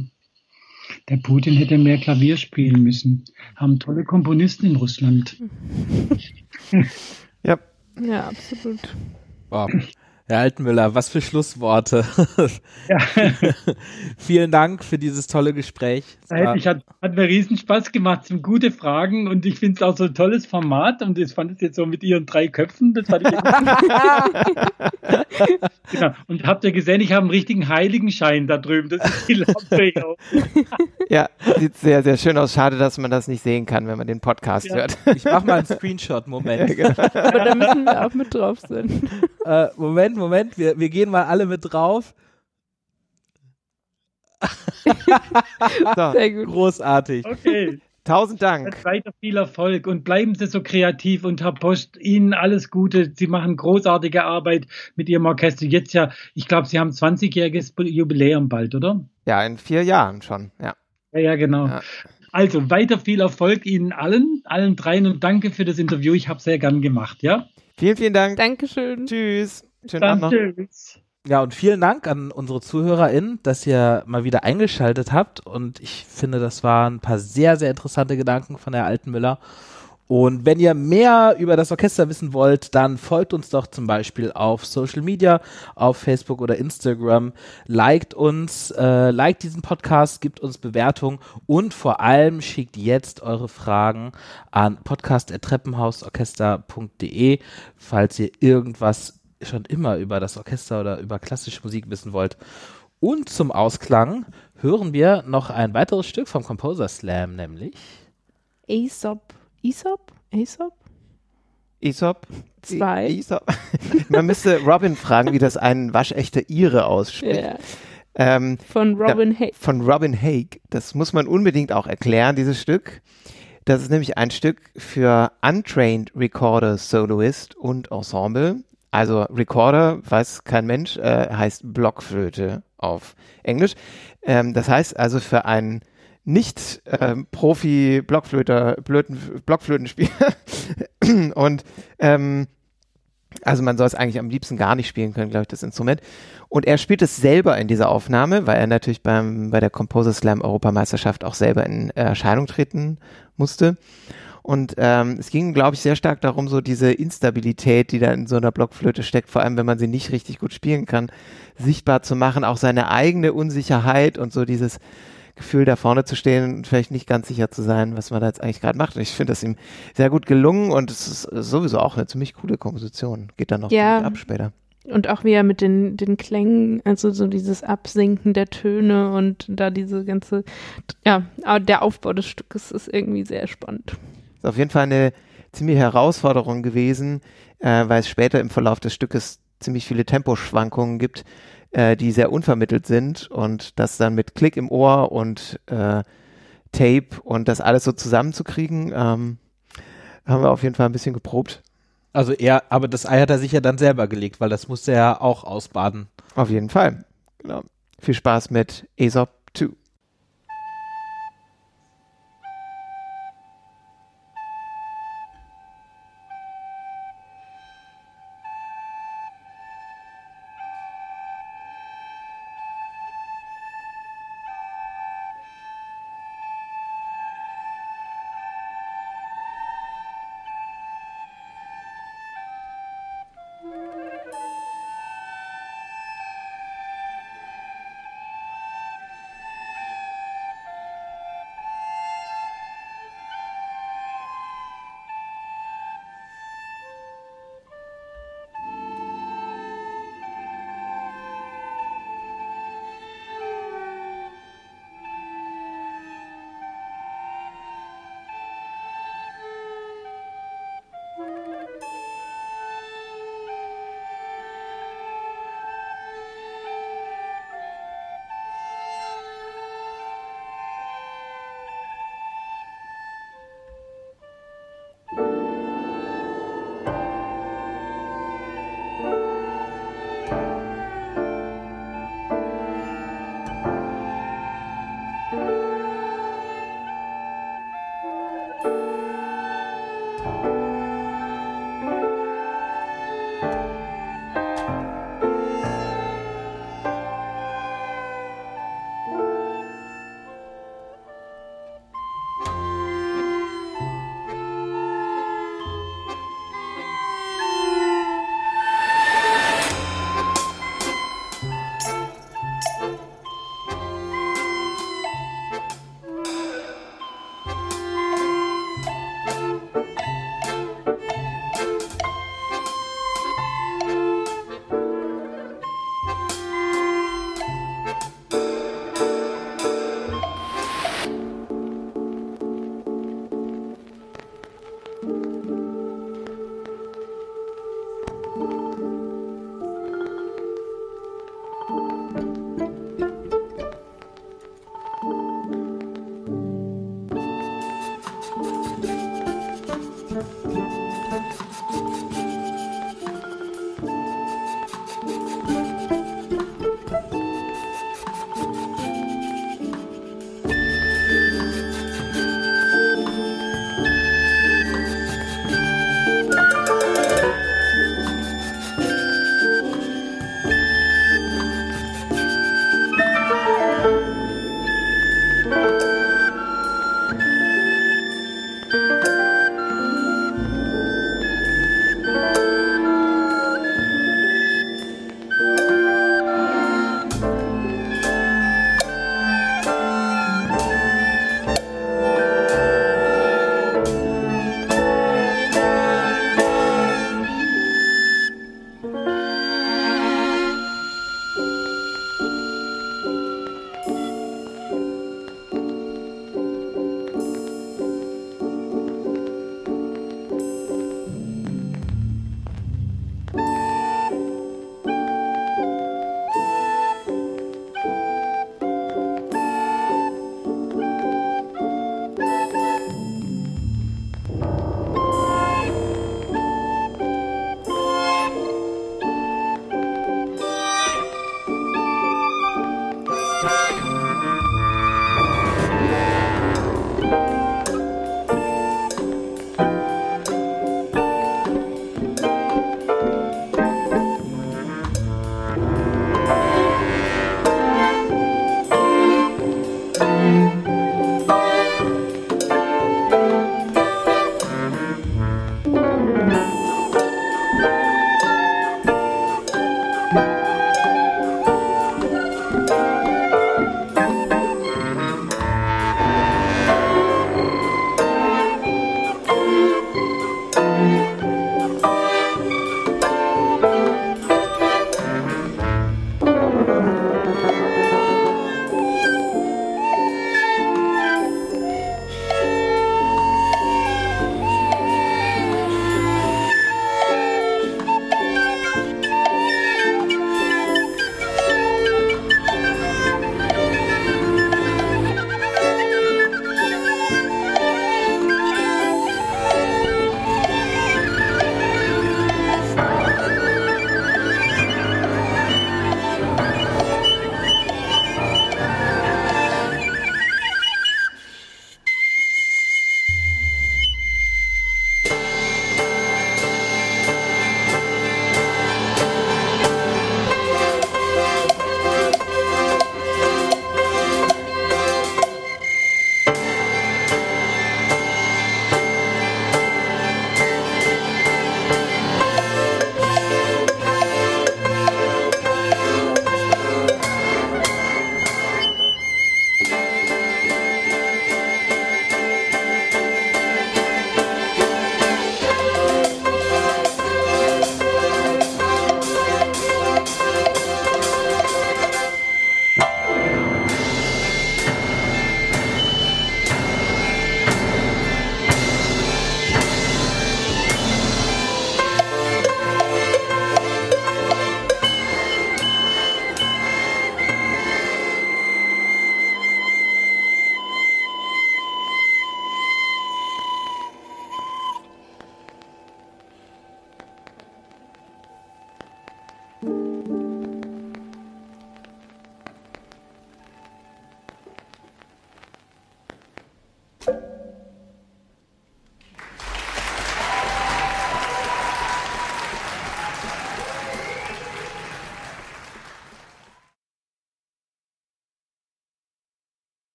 [SPEAKER 5] Der Putin hätte mehr Klavier spielen müssen. Haben tolle Komponisten in Russland. (laughs)
[SPEAKER 3] ja. Ja, absolut.
[SPEAKER 2] Wow. Herr Altenmüller, was für Schlussworte. Ja. (laughs) Vielen Dank für dieses tolle Gespräch.
[SPEAKER 5] Ich hat, hat mir riesen Spaß gemacht, sind gute Fragen und ich finde es auch so ein tolles Format und ich fand es jetzt so mit Ihren drei Köpfen, das fand ich (laughs) genau. Und habt ihr gesehen, ich habe einen richtigen Heiligenschein da drüben, das ist die Lampe (laughs)
[SPEAKER 4] Ja, sieht sehr, sehr schön aus. Schade, dass man das nicht sehen kann, wenn man den Podcast ja. hört.
[SPEAKER 2] Ich mache mal einen Screenshot, Moment.
[SPEAKER 3] Ja, genau. Aber da müssen wir auch mit drauf sein.
[SPEAKER 2] Äh, Moment, Moment, wir, wir gehen mal alle mit drauf. (laughs)
[SPEAKER 5] so, Sehr gut. Großartig.
[SPEAKER 4] Okay. Tausend Dank.
[SPEAKER 5] Weiter viel Erfolg und bleiben Sie so kreativ und Herr Post, Ihnen alles Gute. Sie machen großartige Arbeit mit Ihrem Orchester. Jetzt ja, ich glaube, Sie haben 20-jähriges Jubiläum bald, oder?
[SPEAKER 4] Ja, in vier Jahren schon, ja.
[SPEAKER 5] Ja, ja genau. Ja. Also weiter viel Erfolg Ihnen allen, allen dreien und danke für das Interview. Ich habe sehr gern gemacht, ja?
[SPEAKER 4] Vielen, vielen Dank.
[SPEAKER 3] Dankeschön.
[SPEAKER 4] Tschüss.
[SPEAKER 2] Schönen Abend noch. Tschüss. Ja, und vielen Dank an unsere ZuhörerInnen, dass ihr mal wieder eingeschaltet habt. Und ich finde, das waren ein paar sehr, sehr interessante Gedanken von der alten Müller. Und wenn ihr mehr über das Orchester wissen wollt, dann folgt uns doch zum Beispiel auf Social Media, auf Facebook oder Instagram. Liked uns, äh, liked diesen Podcast, gibt uns Bewertungen und vor allem schickt jetzt eure Fragen an podcast.treppenhausorchester.de, falls ihr irgendwas schon immer über das Orchester oder über klassische Musik wissen wollt. Und zum Ausklang hören wir noch ein weiteres Stück vom Composer Slam, nämlich
[SPEAKER 3] Aesop. Aesop? Aesop?
[SPEAKER 4] Aesop?
[SPEAKER 3] Zwei.
[SPEAKER 4] Aesop. (laughs) Man müsste Robin fragen, wie das ein waschechter Ire ausspricht.
[SPEAKER 3] Ja.
[SPEAKER 4] Ähm,
[SPEAKER 3] Von Robin Hay.
[SPEAKER 4] von Robin Haig. Das muss man unbedingt auch erklären, dieses Stück. Das ist nämlich ein Stück für Untrained Recorder, Soloist und Ensemble. Also Recorder, weiß kein Mensch, äh, heißt Blockflöte auf Englisch. Ähm, das heißt also für einen nicht ähm, Profi Blockflöter, Blöten, Blockflötenspieler (laughs) und ähm, also man soll es eigentlich am liebsten gar nicht spielen können, glaube ich, das Instrument. Und er spielt es selber in dieser Aufnahme, weil er natürlich beim, bei der Composer Slam Europameisterschaft auch selber in Erscheinung treten musste. Und ähm, es ging, glaube ich, sehr stark darum, so diese Instabilität, die da in so einer Blockflöte steckt, vor allem wenn man sie nicht richtig gut spielen kann, sichtbar zu machen, auch seine eigene Unsicherheit und so dieses Gefühl, da vorne zu stehen und vielleicht nicht ganz sicher zu sein, was man da jetzt eigentlich gerade macht. Und ich finde das ihm sehr gut gelungen und es ist sowieso auch eine ziemlich coole Komposition. Geht dann noch
[SPEAKER 3] Ja.
[SPEAKER 4] ab später.
[SPEAKER 3] Und auch wie er mit den, den Klängen, also so dieses Absinken der Töne und da diese ganze, ja, der Aufbau des Stückes ist irgendwie sehr spannend.
[SPEAKER 4] Ist auf jeden Fall eine ziemliche Herausforderung gewesen, äh, weil es später im Verlauf des Stückes ziemlich viele Temposchwankungen gibt, äh, die sehr unvermittelt sind und das dann mit Klick im Ohr und äh, Tape und das alles so zusammenzukriegen, ähm, haben wir auf jeden Fall ein bisschen geprobt.
[SPEAKER 2] Also er, aber das Ei hat er sich ja dann selber gelegt, weil das musste er auch ausbaden.
[SPEAKER 4] Auf jeden Fall. Genau. Viel Spaß mit Aesop 2.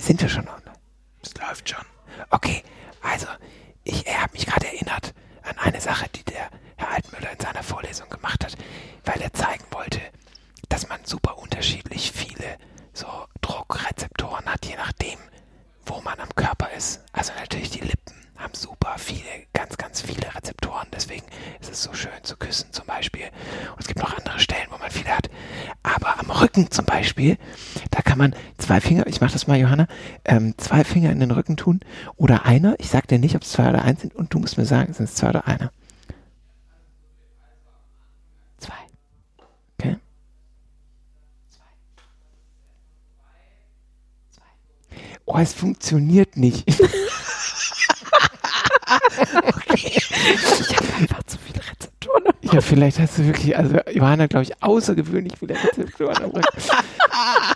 [SPEAKER 4] Sind wir schon online?
[SPEAKER 2] Es läuft schon.
[SPEAKER 4] Okay, also ich habe mich gerade erinnert an eine Sache, die der Herr Altmüller in seiner Vorlesung gemacht hat, weil er zeigen wollte, dass man super unterschiedlich viele so Druckrezeptoren hat, je nachdem, wo man am Körper ist. Also natürlich die Lippen haben super viele, ganz, ganz viele Rezeptoren. Deswegen ist es so schön zu küssen zum Beispiel. Und es gibt noch andere Stellen, wo man viele hat. Aber am Rücken zum Beispiel, da kann man zwei Finger, ich mache das mal, Johanna, ähm, zwei Finger in den Rücken tun oder einer. Ich sage dir nicht, ob es zwei oder eins sind. Und du musst mir sagen, sind es zwei oder einer. Zwei. Okay. Oh, es funktioniert nicht. (laughs) okay. Ich habe einfach zu viele Rezeptoren. Ja, vielleicht hast du wirklich, also Johanna, glaube ich, außergewöhnlich viele Rezeptoren am Rücken.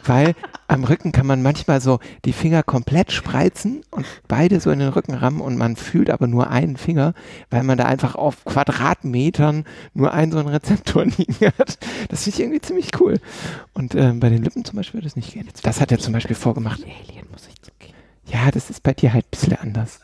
[SPEAKER 4] Weil am Rücken kann man manchmal so die Finger komplett spreizen und beide so in den Rücken rammen und man fühlt aber nur einen Finger, weil man da einfach auf Quadratmetern nur einen so einen Rezeptor (laughs) liegen hat. Das finde ich irgendwie ziemlich cool. Und ähm, bei den Lippen zum Beispiel würde das nicht gehen. Das hat er zum Beispiel vorgemacht.
[SPEAKER 3] Alien muss ich zugeben.
[SPEAKER 4] Ja, das ist bei dir halt ein bisschen anders.